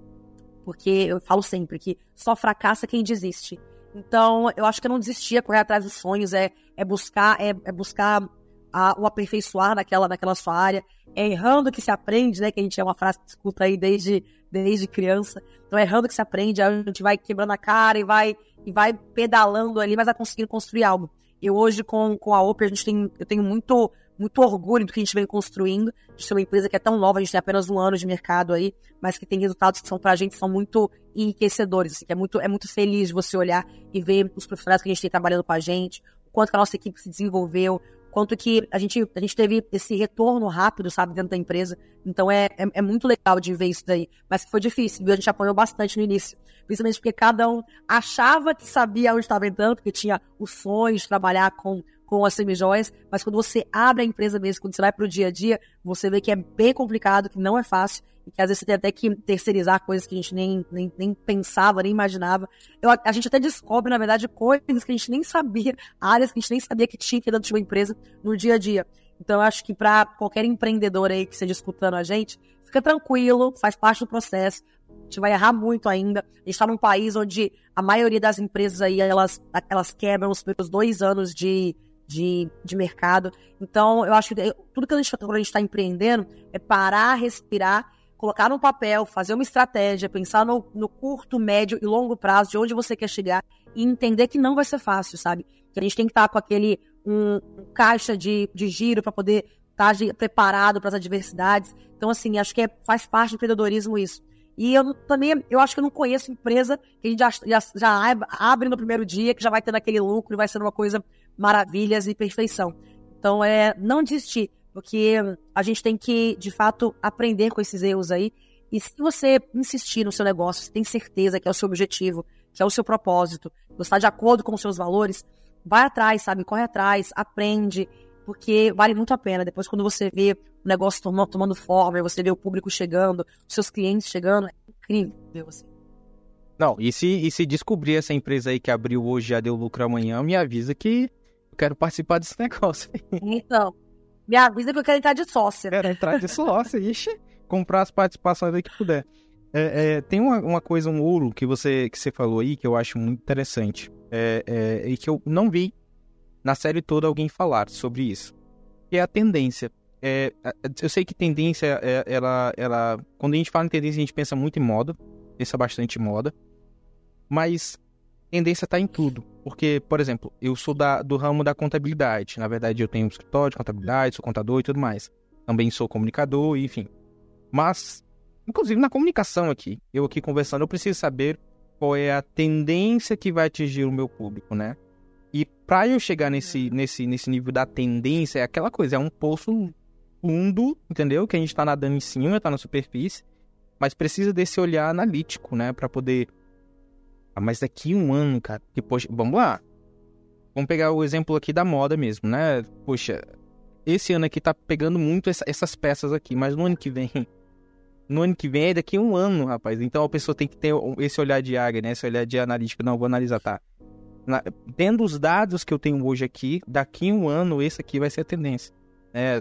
porque eu falo sempre que só fracassa quem desiste. Então, eu acho que eu não desistia, é correr atrás dos sonhos, é, é buscar, é, é buscar a, o aperfeiçoar naquela, naquela sua área. É errando que se aprende, né? Que a gente é uma frase que escuta aí desde, desde criança. Então, é errando que se aprende, a gente vai quebrando a cara e vai, e vai pedalando ali, mas vai conseguindo construir algo. Eu hoje, com, com a Oper, a gente tem, eu tenho muito, muito orgulho do que a gente vem construindo, de ser uma empresa que é tão nova, a gente tem apenas um ano de mercado aí, mas que tem resultados que são pra gente são muito enriquecedores, assim, é muito, é muito feliz você olhar e ver os profissionais que a gente tem trabalhando com a gente, o quanto que a nossa equipe se desenvolveu, quanto que a gente, a gente teve esse retorno rápido, sabe, dentro da empresa. Então é, é, é, muito legal de ver isso daí. Mas foi difícil, viu? A gente apoiou bastante no início. Principalmente porque cada um achava que sabia onde estava entrando, porque tinha o sonho de trabalhar com com as semijoias, mas quando você abre a empresa mesmo, quando você vai para o dia a dia, você vê que é bem complicado, que não é fácil, e que às vezes você tem até que terceirizar coisas que a gente nem, nem, nem pensava, nem imaginava. Eu, a gente até descobre, na verdade, coisas que a gente nem sabia, áreas que a gente nem sabia que tinha dentro de uma empresa no dia a dia. Então, eu acho que para qualquer empreendedor aí que esteja escutando a gente, fica tranquilo, faz parte do processo. A gente vai errar muito ainda. A gente está num país onde a maioria das empresas aí, elas, elas quebram os primeiros dois anos de, de, de mercado. Então, eu acho que tudo que a gente, a gente está empreendendo é parar, respirar, colocar no papel, fazer uma estratégia, pensar no, no, curto, médio e longo prazo de onde você quer chegar e entender que não vai ser fácil, sabe? Que a gente tem que estar tá com aquele um, um, caixa de, de giro para poder estar tá preparado para as adversidades. Então, assim, acho que é, faz parte do empreendedorismo isso. E eu também, eu acho que eu não conheço empresa que a gente já, já, já abre no primeiro dia, que já vai tendo aquele lucro e vai ser uma coisa maravilhas e perfeição. Então, é não desistir. Porque a gente tem que, de fato, aprender com esses erros aí. E se você insistir no seu negócio, você tem certeza que é o seu objetivo, que é o seu propósito, você está de acordo com os seus valores, vai atrás, sabe? Corre atrás, aprende, porque vale muito a pena. Depois, quando você vê o negócio tomando, tomando forma, você vê o público chegando, os seus clientes chegando, é incrível ver você.
Não, e se, e se descobrir essa empresa aí que abriu hoje já deu lucro amanhã, me avisa que eu quero participar desse negócio.
Então, me avisa que eu quero entrar de sócia.
Quero entrar de sócia, ixi, comprar as participações aí que puder. É, é, tem uma, uma, coisa, um ouro que você, que você falou aí que eu acho muito interessante é, é, e que eu não vi na série toda alguém falar sobre isso, que é a tendência. É, eu sei que tendência, é, ela, ela, quando a gente fala em tendência, a gente pensa muito em moda, pensa bastante em moda, mas tendência está em tudo. Porque, por exemplo, eu sou da, do ramo da contabilidade. Na verdade, eu tenho um escritório de contabilidade, sou contador e tudo mais. Também sou comunicador, enfim. Mas, inclusive na comunicação aqui, eu aqui conversando, eu preciso saber qual é a tendência que vai atingir o meu público, né? E para eu chegar nesse, nesse, nesse nível da tendência, é aquela coisa, é um poço fundo, entendeu? Que a gente tá nadando em cima, tá na superfície, mas precisa desse olhar analítico, né? Para poder. Ah, mas daqui um ano, cara, que, poxa, vamos lá. Vamos pegar o exemplo aqui da moda mesmo, né? Poxa, esse ano aqui tá pegando muito essa, essas peças aqui, mas no ano que vem no ano que vem é daqui a um ano, rapaz. Então a pessoa tem que ter esse olhar de águia, né? Esse olhar de analítica. Não, vou analisar, tá? Na, tendo os dados que eu tenho hoje aqui, daqui a um ano, esse aqui vai ser a tendência. É,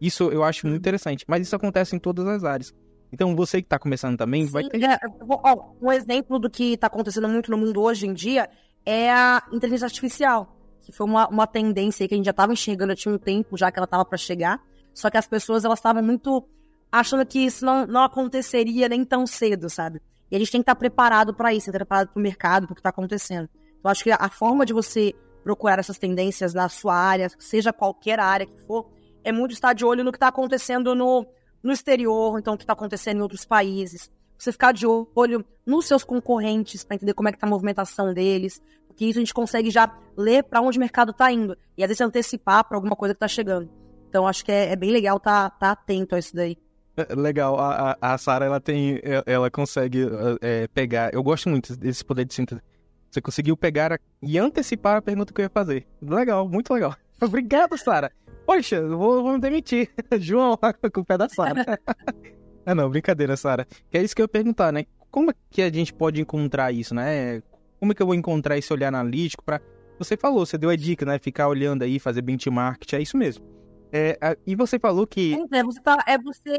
isso eu acho muito interessante. Mas isso acontece em todas as áreas. Então você que está começando também
Sim,
vai ter.
É, ó, um exemplo do que está acontecendo muito no mundo hoje em dia é a inteligência artificial. Que foi uma, uma tendência que a gente já estava enxergando, tinha um tempo já que ela estava para chegar. Só que as pessoas elas estavam muito achando que isso não, não aconteceria nem tão cedo, sabe? E a gente tem que estar preparado para isso, estar preparado para o mercado, para o que está acontecendo. Então, acho que a forma de você procurar essas tendências na sua área, seja qualquer área que for, é muito estar de olho no que está acontecendo no, no exterior, então o que está acontecendo em outros países. Você ficar de olho nos seus concorrentes para entender como é que está a movimentação deles, porque isso a gente consegue já ler para onde o mercado está indo e às vezes antecipar para alguma coisa que está chegando. Então acho que é, é bem legal estar tá, tá atento a isso daí.
É, legal, a, a, a Sara ela tem, ela consegue é, pegar. Eu gosto muito desse poder de síntese. Você conseguiu pegar e antecipar a pergunta que eu ia fazer. Legal, muito legal. Obrigado, Sara. Poxa, vou, vou me demitir. João, com o pé da Sara. ah, não, brincadeira, Sara. Que é isso que eu ia perguntar, né? Como é que a gente pode encontrar isso, né? Como é que eu vou encontrar esse olhar analítico para Você falou, você deu a dica, né? Ficar olhando aí, fazer benchmark, é isso mesmo. É, e você falou que.
É, você, tá, é você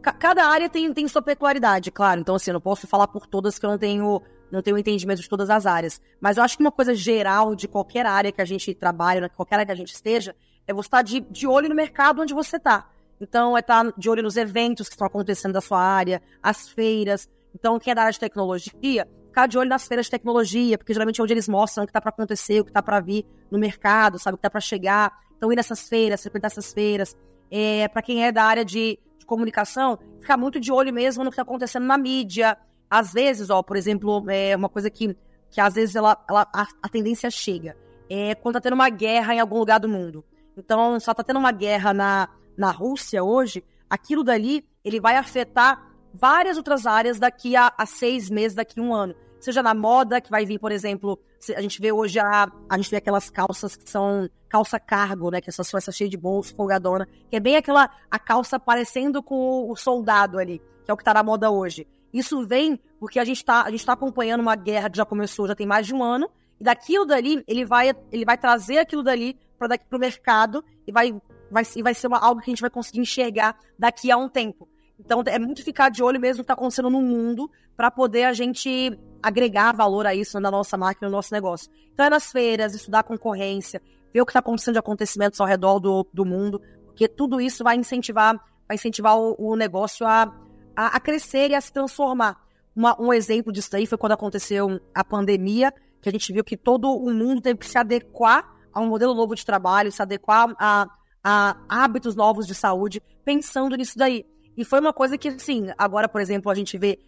Cada área tem, tem sua peculiaridade, claro. Então, assim, eu não posso falar por todas que eu não tenho, não tenho entendimento de todas as áreas. Mas eu acho que uma coisa geral de qualquer área que a gente trabalha, qualquer área que a gente esteja, é você estar de, de olho no mercado onde você está. Então, é estar de olho nos eventos que estão acontecendo da sua área, as feiras. Então, quem é da área de tecnologia, ficar de olho nas feiras de tecnologia, porque geralmente é onde eles mostram o que está para acontecer, o que está para vir no mercado, sabe, o que está para chegar. Então, ir nessas feiras, frequentar essas feiras. É, para quem é da área de comunicação, ficar muito de olho mesmo no que está acontecendo na mídia. Às vezes, ó, por exemplo, é uma coisa que, que às vezes ela, ela a, a, tendência chega. É quando tá tendo uma guerra em algum lugar do mundo. Então, só tá tendo uma guerra na, na Rússia hoje, aquilo dali, ele vai afetar várias outras áreas daqui a, a seis meses, daqui a um ano. Seja na moda, que vai vir, por exemplo, a gente vê hoje a, a gente vê aquelas calças que são calça cargo, né? Que é essa essa cheia de bolso, folgadona. Que é bem aquela a calça parecendo com o soldado ali, que é o que tá na moda hoje. Isso vem porque a gente tá, a gente tá acompanhando uma guerra que já começou, já tem mais de um ano, e daquilo dali, ele vai, ele vai trazer aquilo dali para daqui pro mercado e vai, vai, vai ser uma, algo que a gente vai conseguir enxergar daqui a um tempo. Então é muito ficar de olho mesmo no que está acontecendo no mundo para poder a gente agregar valor a isso na nossa máquina, no nosso negócio. Então é nas feiras, estudar concorrência, ver o que está acontecendo de acontecimentos ao redor do, do mundo, porque tudo isso vai incentivar, vai incentivar o, o negócio a, a, a, crescer e a se transformar. Uma, um exemplo disso aí foi quando aconteceu a pandemia, que a gente viu que todo o mundo teve que se adequar a um modelo novo de trabalho, se adequar a, a hábitos novos de saúde, pensando nisso daí. E foi uma coisa que, assim, agora, por exemplo, a gente vê.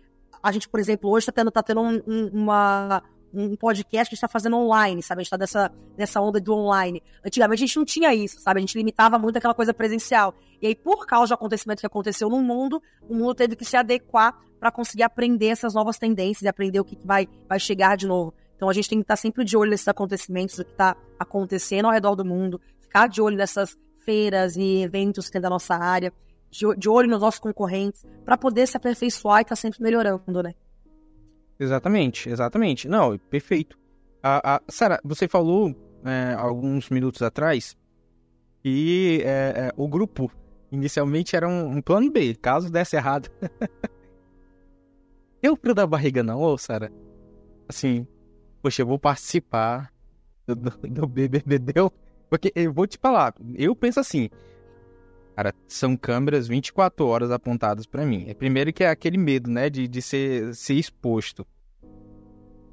A gente, por exemplo, hoje está tendo, tá tendo um, um, uma, um podcast que a gente tá fazendo online, sabe? A gente tá nessa, nessa onda do online. Antigamente a gente não tinha isso, sabe? A gente limitava muito aquela coisa presencial. E aí, por causa do acontecimento que aconteceu no mundo, o mundo teve que se adequar para conseguir aprender essas novas tendências e aprender o que vai, vai chegar de novo. Então a gente tem que estar sempre de olho nesses acontecimentos, o que está acontecendo ao redor do mundo, ficar de olho nessas feiras e eventos que tem da nossa área, de, de olho nos nossos concorrentes, para poder se aperfeiçoar e estar tá sempre melhorando, né?
Exatamente, exatamente. Não, perfeito. A, a, Sara, você falou é, alguns minutos atrás que é, é, o grupo inicialmente era um, um, plano B, caso desse errado. Deu frio da barriga não, ô Sara? Assim, poxa, eu vou participar do, do BBB, deu? Porque eu vou te falar, eu penso assim, cara, são câmeras 24 horas apontadas para mim. É primeiro que é aquele medo, né, de, de ser, ser exposto.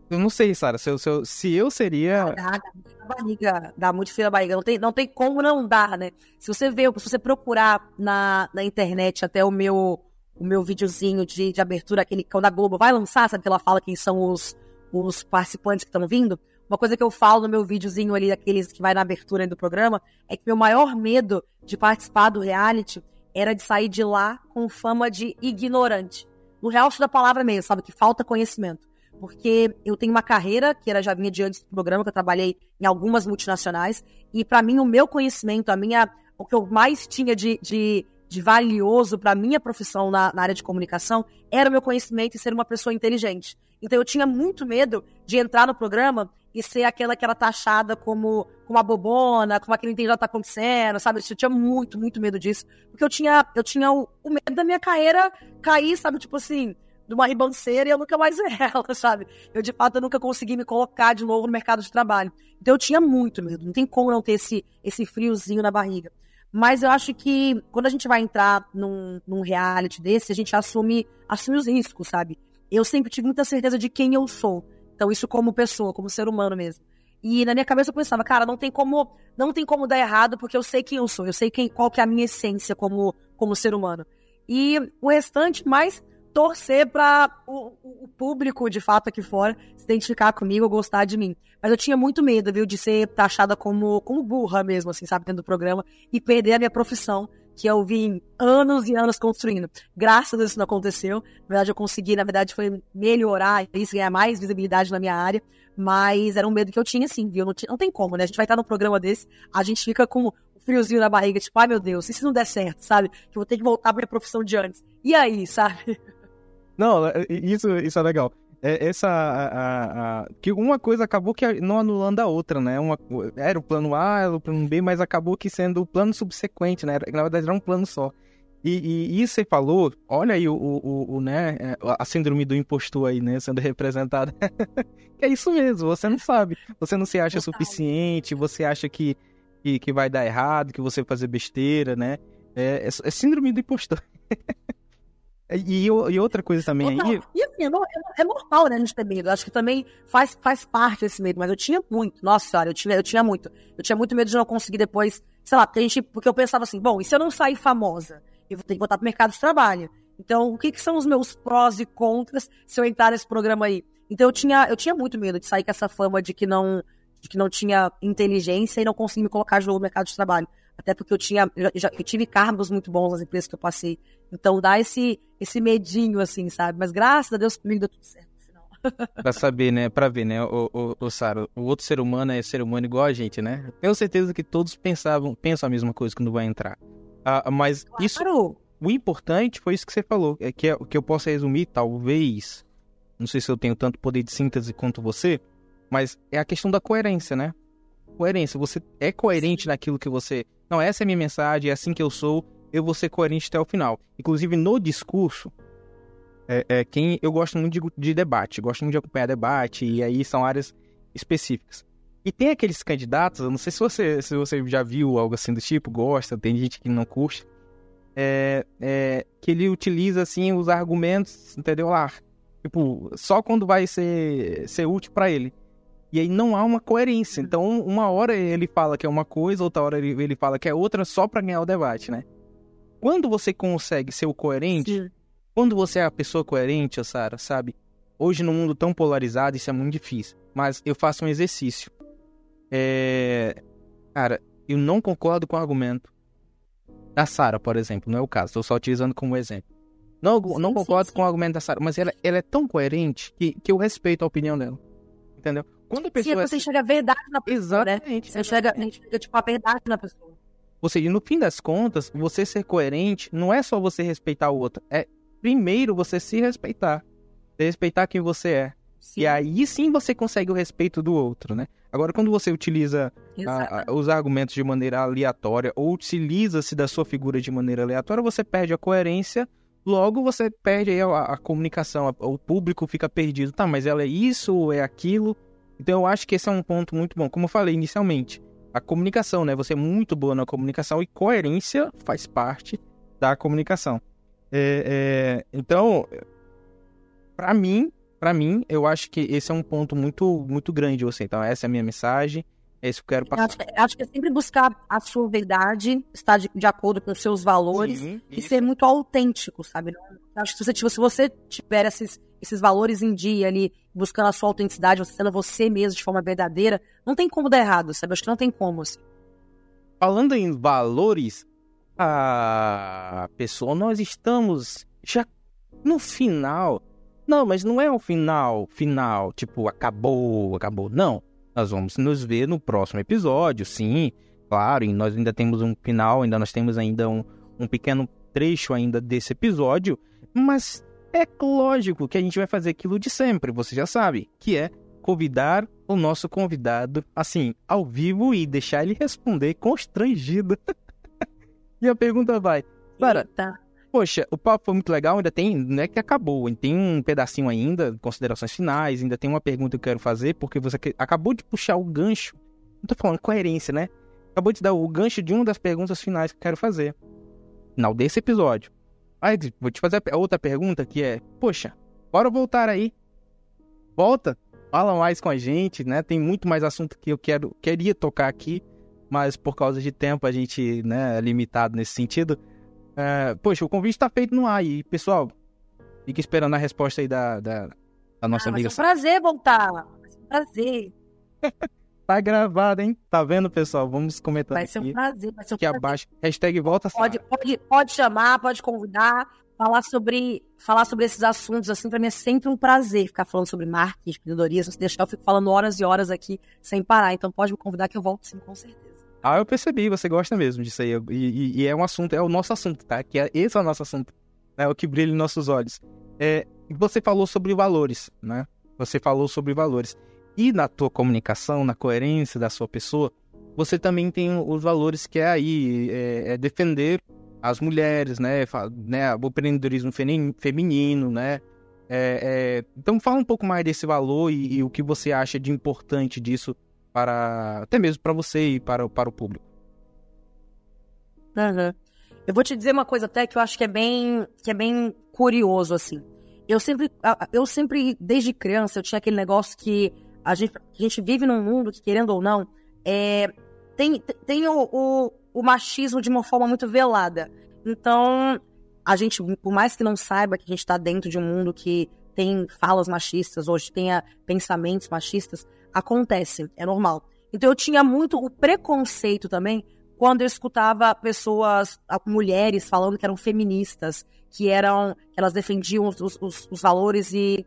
Eu não sei, Sara, se, se, se, eu seria.
Dá, dá barriga. Dá muito frio na barriga. Não tem, não tem como não dar, né? Se você vê, se você procurar na, na internet até o meu o meu videozinho de, de abertura, aquele quando a Globo vai lançar, sabe que ela fala quem são os, os participantes que estão vindo. Uma coisa que eu falo no meu videozinho ali, daqueles que vai na abertura do programa, é que meu maior medo de participar do reality era de sair de lá com fama de ignorante. No real da palavra mesmo, sabe? Que falta conhecimento. Porque eu tenho uma carreira, que era já vinha de antes do programa, que eu trabalhei em algumas multinacionais, e para mim o meu conhecimento, a minha, o que eu mais tinha de, de de valioso para minha profissão na, na, área de comunicação era o meu conhecimento e ser uma pessoa inteligente. Então eu tinha muito medo de entrar no programa e ser aquela que era taxada como, como uma bobona, como aquele que não entende o que tá acontecendo, sabe? Eu tinha muito, muito medo disso. Porque eu tinha, eu tinha o, o medo da minha carreira cair, sabe? Tipo assim, de uma ribanceira e eu nunca mais ver ela, sabe? Eu, de fato, eu nunca consegui me colocar de novo no mercado de trabalho. Então eu tinha muito medo. Não tem como não ter esse, esse friozinho na barriga. Mas eu acho que quando a gente vai entrar num, num reality desse, a gente assume, assume os riscos, sabe? Eu sempre tive muita certeza de quem eu sou. Então, isso como pessoa, como ser humano mesmo. E na minha cabeça eu pensava, cara, não tem como, não tem como dar errado, porque eu sei quem eu sou, eu sei quem, qual que é a minha essência como, como ser humano. E o restante, mais torcer para o, o, público, de fato, aqui fora, se identificar comigo, gostar de mim. Mas eu tinha muito medo, viu, de ser taxada como, como burra mesmo, assim, sabe, dentro do programa, e perder a minha profissão, que eu vim anos e anos construindo. Graças a Deus isso não aconteceu. Na verdade, eu consegui, na verdade, foi melhorar isso, ganhar mais visibilidade na minha área. Mas era um medo que eu tinha, assim, viu? Não, não tem como, né? A gente vai estar num programa desse, a gente fica com friozinho na barriga, tipo, ai meu Deus, e se não der certo, sabe? Que eu vou ter que voltar pra minha profissão de antes. E aí, sabe?
Não, é, isso, isso é legal. É, essa. A, a, a, que uma coisa acabou que não anulando a outra, né? Uma, era o plano A, era o plano B, mas acabou que sendo o plano subsequente, né? Na verdade, era um plano só. E, e isso você falou, olha aí o, o, o, né, é, a síndrome do impostor aí, né, sendo representada. é isso mesmo, você não sabe. Você não se acha suficiente, você acha que, que, que vai dar errado, que você vai fazer besteira, né? É, é, é síndrome do impostor. E, e, outra coisa também
aí. E assim, é, é, normal, né, a gente ter medo. Acho que também faz, faz parte desse medo, mas eu tinha muito. Nossa senhora, eu tinha, eu tinha muito. Eu tinha muito medo de não conseguir depois, sei lá, porque a gente. Porque eu pensava assim, bom, e se eu não sair famosa? Eu vou ter que voltar pro mercado de trabalho. Então, o que, que são os meus prós e contras se eu entrar nesse programa aí? Então eu tinha, eu tinha muito medo de sair com essa fama de que não, de que não tinha inteligência e não conseguir me colocar de novo no mercado de trabalho. Até porque eu tinha, eu, já, eu tive cargos muito bons nas empresas que eu passei. Então dá esse, esse medinho, assim, sabe? Mas graças a Deus comigo deu tudo certo.
pra saber, né? Pra ver, né, o, o, o Sara, o outro ser humano é ser humano igual a gente, né? Tenho certeza que todos pensavam, pensam a mesma coisa quando vai entrar. Ah, mas claro. isso. O importante foi isso que você falou, é que, é, que eu possa resumir, talvez. Não sei se eu tenho tanto poder de síntese quanto você, mas é a questão da coerência, né? Coerência. Você é coerente naquilo que você. Não, essa é minha mensagem, é assim que eu sou eu vou ser coerente até o final. Inclusive, no discurso, é, é, quem eu gosto muito de, de, debate, gosto muito de acompanhar debate, e aí são áreas específicas. E tem aqueles candidatos, eu não sei se você, se você já viu algo assim do tipo, gosta, tem gente que não curte, é, é, que ele utiliza assim os argumentos, entendeu? Lá, tipo, só quando vai ser, ser útil para ele. E aí não há uma coerência. Então, uma hora ele fala que é uma coisa, outra hora ele, ele fala que é outra, só para ganhar o debate, né? Quando você consegue ser o coerente, Sim. quando você é a pessoa coerente, Sara, sabe? Hoje, no mundo tão polarizado, isso é muito difícil. mas eu faço um exercício. É... Cara, eu não concordo com o argumento da Sara, por exemplo, não é o caso, estou só utilizando como exemplo. Não, sim, não concordo sim, sim. com o argumento da Sara, mas ela, ela é tão coerente que, que eu respeito a opinião dela. Entendeu?
Quando a pessoa. Sim, é você enxerga a verdade na pessoa.
Exatamente.
Né? Você enxerga, enxerga, tipo, a verdade na pessoa.
Ou seja, no fim das contas, você ser coerente não é só você respeitar o outro, é primeiro você se respeitar. Respeitar quem você é. Sim. E aí sim você consegue o respeito do outro, né? Agora, quando você utiliza a, a, os argumentos de maneira aleatória ou utiliza-se da sua figura de maneira aleatória, você perde a coerência, logo você perde aí a, a comunicação, o público fica perdido. Tá, mas ela é isso ou é aquilo? Então eu acho que esse é um ponto muito bom. Como eu falei inicialmente, a comunicação, né? Você é muito boa na comunicação e coerência faz parte da comunicação. É, é, então, para mim, para mim, eu acho que esse é um ponto muito, muito grande, você. Então, essa é a minha mensagem. É isso que eu quero passar.
Acho, acho, que é sempre buscar a sua verdade, estar de, de acordo com os seus valores Sim, e ser muito autêntico, sabe? Acho que se você, se você tiver esses, esses valores em dia ali, buscando a sua autenticidade, você sendo você mesmo de forma verdadeira, não tem como dar errado, sabe? Acho que não tem como, assim.
Falando em valores, a pessoa, nós estamos já no final. Não, mas não é o final, final, tipo, acabou, acabou. Não. Nós vamos nos ver no próximo episódio, sim, claro, e nós ainda temos um final, ainda nós temos ainda um, um pequeno trecho ainda desse episódio, mas é lógico que a gente vai fazer aquilo de sempre, você já sabe, que é convidar o nosso convidado, assim, ao vivo e deixar ele responder constrangido. e a pergunta vai, para, poxa, o papo foi muito legal, ainda tem, não é que acabou, tem um pedacinho ainda, considerações finais, ainda tem uma pergunta que eu quero fazer, porque você acabou de puxar o gancho, não tô falando coerência, né? Acabou de dar o gancho de uma das perguntas finais que eu quero fazer. Final desse episódio. Aí, vou te fazer outra pergunta que é, poxa, bora voltar aí. Volta, fala mais com a gente, né? Tem muito mais assunto que eu quero, queria tocar aqui, mas por causa de tempo a gente, né, é limitado nesse sentido. É, poxa, o convite está feito no ar e, pessoal, fica esperando a resposta aí da, da, da nossa
ah,
amiga.
Ser um prazer voltar. Um prazer.
Tá gravado, hein? Tá vendo, pessoal? Vamos comentar
Vai ser um prazer, vai ser um
aqui
prazer.
abaixo. Hashtag volta
pode, pode, pode chamar, pode convidar. Falar sobre, falar sobre esses assuntos, assim, pra mim é sempre um prazer ficar falando sobre marketing, empreendedorismo. Se deixar, eu fico falando horas e horas aqui sem parar. Então pode me convidar que eu volto sim, com certeza.
Ah, eu percebi, você gosta mesmo disso aí. E, e, e é um assunto, é o nosso assunto, tá? Que é, esse é o nosso assunto. É o que brilha em nossos olhos. É, você falou sobre valores, né? Você falou sobre valores. E na tua comunicação, na coerência da sua pessoa, você também tem os valores que é aí, é, é defender as mulheres, né? né o empreendedorismo feminino, né? É, é, então fala um pouco mais desse valor e, e, o que você acha de importante disso para até mesmo para você e para, para o público.
Uhum. Eu vou te dizer uma coisa até que eu acho que é bem que é bem curioso assim. Eu sempre eu sempre desde criança eu tinha aquele negócio que a gente, a gente vive num mundo que, querendo ou não, é, tem, tem o, o, o machismo de uma forma muito velada. Então, a gente, por mais que não saiba que a gente está dentro de um mundo que tem falas machistas, hoje tenha pensamentos machistas, acontece, é normal. Então eu tinha muito o preconceito também quando eu escutava pessoas, mulheres falando que eram feministas, que eram, elas defendiam os, os, os valores e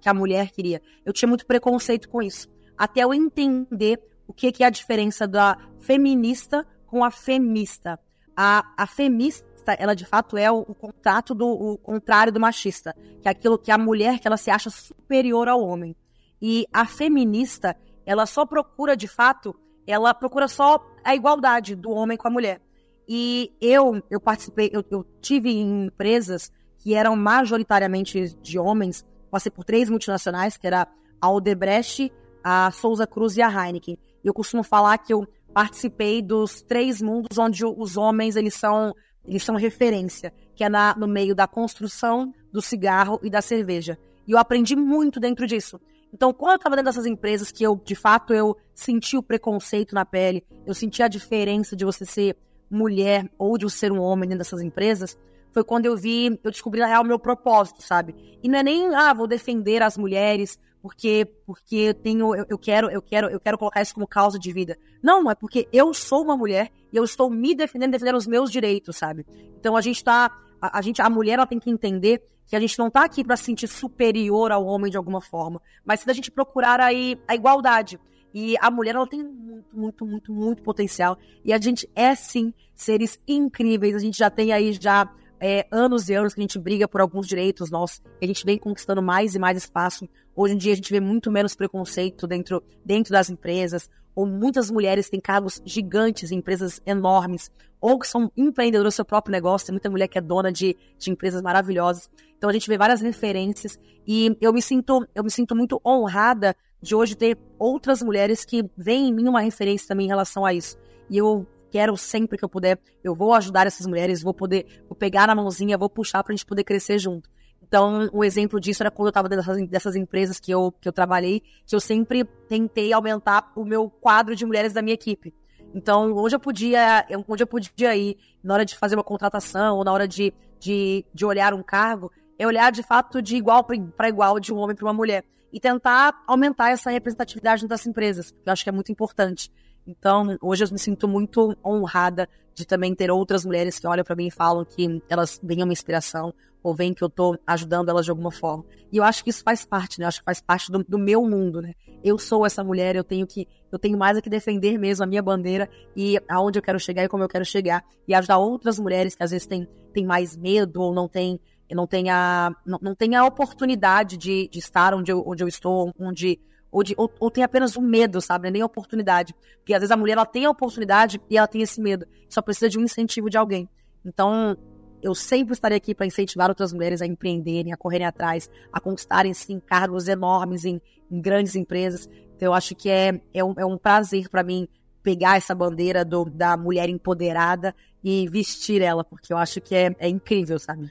que a mulher queria. Eu tinha muito preconceito com isso. Até eu entender o que, que é a diferença da feminista com a femista. A, a femista, ela de fato é o, o do o contrário do machista, que é aquilo que a mulher que ela se acha superior ao homem. E a feminista, ela só procura de fato, ela procura só a igualdade do homem com a mulher. E eu, eu participei, eu, eu tive em empresas que eram majoritariamente de homens, passei por três multinacionais, que era a Odebrecht, a Souza Cruz e a Heineken. E eu costumo falar que eu participei dos três mundos onde os homens eles são eles são referência, que é na, no meio da construção, do cigarro e da cerveja. E eu aprendi muito dentro disso. Então, quando eu estava dentro dessas empresas que eu, de fato, eu senti o preconceito na pele, eu senti a diferença de você ser mulher ou de você ser um homem dentro dessas empresas, foi quando eu vi, eu descobri na real meu propósito, sabe? E não é nem, ah, vou defender as mulheres porque porque eu tenho eu, eu, quero eu quero eu quero colocar isso como causa de vida. Não, é porque eu sou uma mulher e eu estou me defendendo, defendendo os meus direitos, sabe? Então a gente tá a, a gente a mulher ela tem que entender que a gente não tá aqui para se sentir superior ao homem de alguma forma, mas se a gente procurar aí a igualdade. E a mulher, ela tem muito, muito, muito, muito potencial. E a gente é, sim, seres incríveis. A gente já tem aí já é, anos e anos que a gente briga por alguns direitos nossos, que a gente vem conquistando mais e mais espaço. Hoje em dia a gente vê muito menos preconceito dentro, dentro das empresas, ou muitas mulheres têm cargos gigantes em empresas enormes, ou que são empreendedoras do seu próprio negócio, tem muita mulher que é dona de, de empresas maravilhosas. Então a gente vê várias referências e eu me sinto, eu me sinto muito honrada de hoje ter outras mulheres que veem em mim uma referência também em relação a isso. E eu quero sempre que eu puder, eu vou ajudar essas mulheres, vou poder vou pegar na mãozinha, vou puxar pra gente poder crescer junto. Então, um exemplo disso era quando eu estava dentro dessas, dessas, empresas que eu, que eu trabalhei, que eu sempre tentei aumentar o meu quadro de mulheres da minha equipe. Então, onde eu podia, onde eu podia ir, na hora de fazer uma contratação, ou na hora de, de, de olhar um cargo, é olhar de fato de igual para igual de um homem para uma mulher. E tentar aumentar essa representatividade das empresas, que eu acho que é muito importante. Então, hoje eu me sinto muito honrada de também ter outras mulheres que olham para mim e falam que elas veem uma inspiração ou veem que eu tô ajudando elas de alguma forma. E eu acho que isso faz parte, né? Eu acho que faz parte do, do, meu mundo, né? Eu sou essa mulher, eu tenho que eu tenho mais a que defender mesmo a minha bandeira e aonde eu quero chegar e como eu quero chegar e ajudar outras mulheres que às vezes têm, têm mais medo ou não têm não tem a, não, não tem a oportunidade de, de estar onde eu, onde eu estou, onde ou, de, ou, ou, tem apenas o medo, sabe? Nem a oportunidade. Porque às vezes a mulher ela tem a oportunidade e ela tem esse medo. Só precisa de um incentivo de alguém. Então, eu sempre estarei aqui para incentivar outras mulheres a empreenderem, a correrem atrás, a conquistarem sim cargos enormes em, em grandes empresas. Então, eu acho que é, é, um, é um prazer para mim pegar essa bandeira do, da mulher empoderada e vestir ela, porque eu acho que é, é incrível, sabe?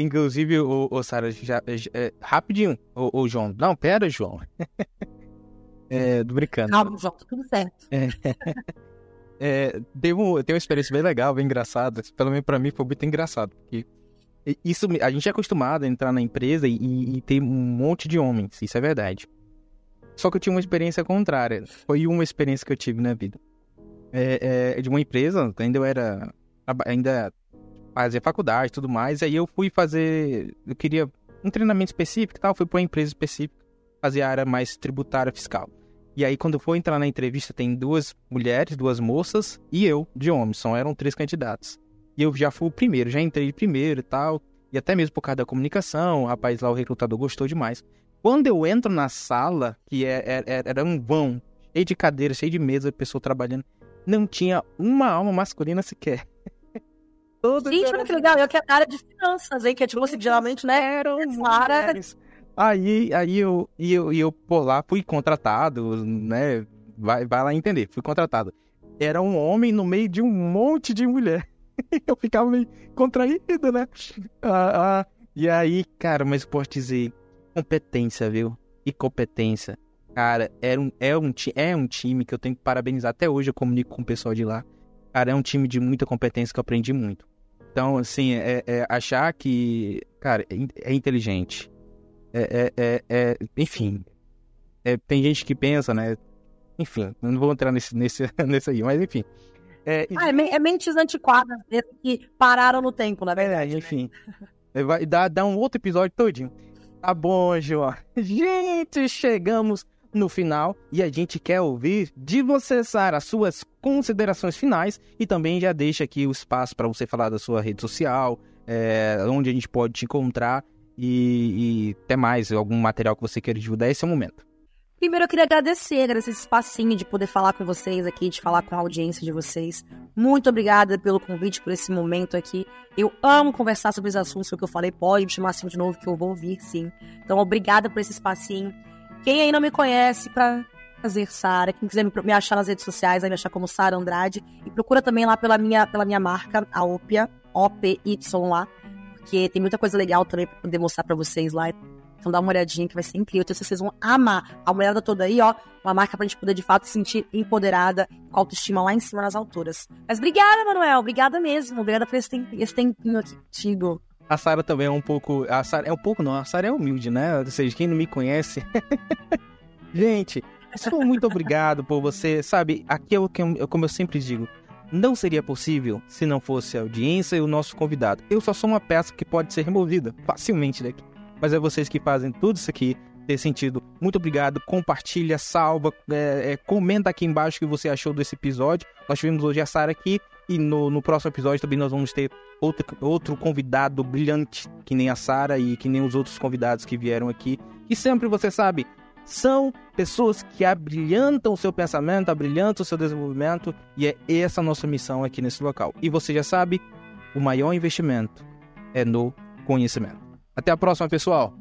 Inclusive, o, o Sara, já, já é, rapidinho, o, o, João. Não, pera, João. é, tô brincando.
Calma, João, tá tudo certo.
É, é, teve, um, teve uma experiência bem legal, bem engraçada. Pelo menos pra mim foi muito engraçado. Porque isso, a gente é acostumado a entrar na empresa e, e ter um monte de homens, isso é verdade. Só que eu tinha uma experiência contrária. Foi uma experiência que eu tive na vida. É, é, de uma empresa, ainda eu era. Ainda fazer faculdade e tudo mais. Aí eu fui fazer. Eu queria um treinamento específico e tal. Fui para uma empresa específica, fazer a área mais tributária fiscal. E aí, quando eu for entrar na entrevista, tem duas mulheres, duas moças e eu, de homem. Só eram três candidatos. E eu já fui o primeiro, já entrei primeiro e tal. E até mesmo por causa da comunicação, o rapaz lá, o recrutador, gostou demais. Quando eu entro na sala, que é, é, é, era um vão, cheio de cadeira, cheio de mesa, pessoa trabalhando, não tinha uma alma masculina sequer.
Tudo Gente, olha que legal. Eu que é área de finanças, hein? Que é tipo assim, geralmente, né? Eram
mulheres. Aí, aí eu, eu, eu, por lá, fui contratado, né? Vai, vai lá entender, fui contratado. Era um homem no meio de um monte de mulher. eu ficava meio contraído, né? Ah, ah, e aí, cara, mas posso dizer, competência, viu? E competência. Cara, era um, é, um, é um time que eu tenho que parabenizar. Até hoje eu comunico com o pessoal de lá. Cara, é um time de muita competência que eu aprendi muito. Então, assim, é, é achar que, cara, é, é inteligente. É, é, é, é enfim. É, tem gente que pensa, né? Enfim, não vou entrar nesse, nesse, nesse aí, mas enfim.
É, ah, é, mentes antiquadas que pararam no tempo, na verdade.
É, enfim. Vai dar, dar um outro episódio todinho. Tá bom, João. Gente, chegamos no final e a gente quer ouvir de você, Sara, as suas considerações finais e também já deixa aqui o espaço para você falar da sua rede social, é, onde a gente pode te encontrar e, e até mais, algum material que você queira divulgar, esse é o momento.
Primeiro eu queria agradecer, agradecer esse espacinho de poder falar com vocês aqui, de falar com a audiência de vocês. Muito obrigada pelo convite, por esse momento aqui. Eu amo conversar sobre os assuntos que eu falei, pode me chamar assim de novo que eu vou ouvir, sim. Então, obrigada por esse espacinho. Quem aí não me conhece, prazer, Sara. Quem quiser me, achar nas redes sociais, vai me achar como Sara Andrade. E procura também lá pela minha, pela minha marca, a Opia, O-P-Y lá. Porque tem muita coisa legal também pra poder mostrar pra vocês lá. Então dá uma olhadinha que vai ser incrível. Então vocês vão amar. A mulherada toda aí, ó. Uma marca pra gente poder de fato se sentir empoderada, com autoestima lá em cima nas alturas. Mas obrigada, Manuel. Obrigada mesmo. Obrigada por esse esse tempinho aqui contigo.
A Sara também é um pouco. A Sarah, é um pouco, não. A Sara é humilde, né? Ou seja, quem não me conhece. Gente, sou muito obrigado por você. Sabe, aqui é o que, como eu sempre digo. Não seria possível se não fosse a audiência e o nosso convidado. Eu só sou uma peça que pode ser removida facilmente daqui. Mas é vocês que fazem tudo isso aqui ter sentido. Muito obrigado. Compartilha, salva, é, é, comenta aqui embaixo o que você achou desse episódio. Nós tivemos hoje a Sara aqui e no, no, próximo episódio também nós vamos ter outro, outro convidado brilhante, que nem a Sara e que nem os outros convidados que vieram aqui. E sempre você sabe, são pessoas que abrilhantam o seu pensamento, abrilhantam o seu desenvolvimento, e é essa a nossa missão aqui nesse local. E você já sabe, o maior investimento é no conhecimento. Até a próxima, pessoal!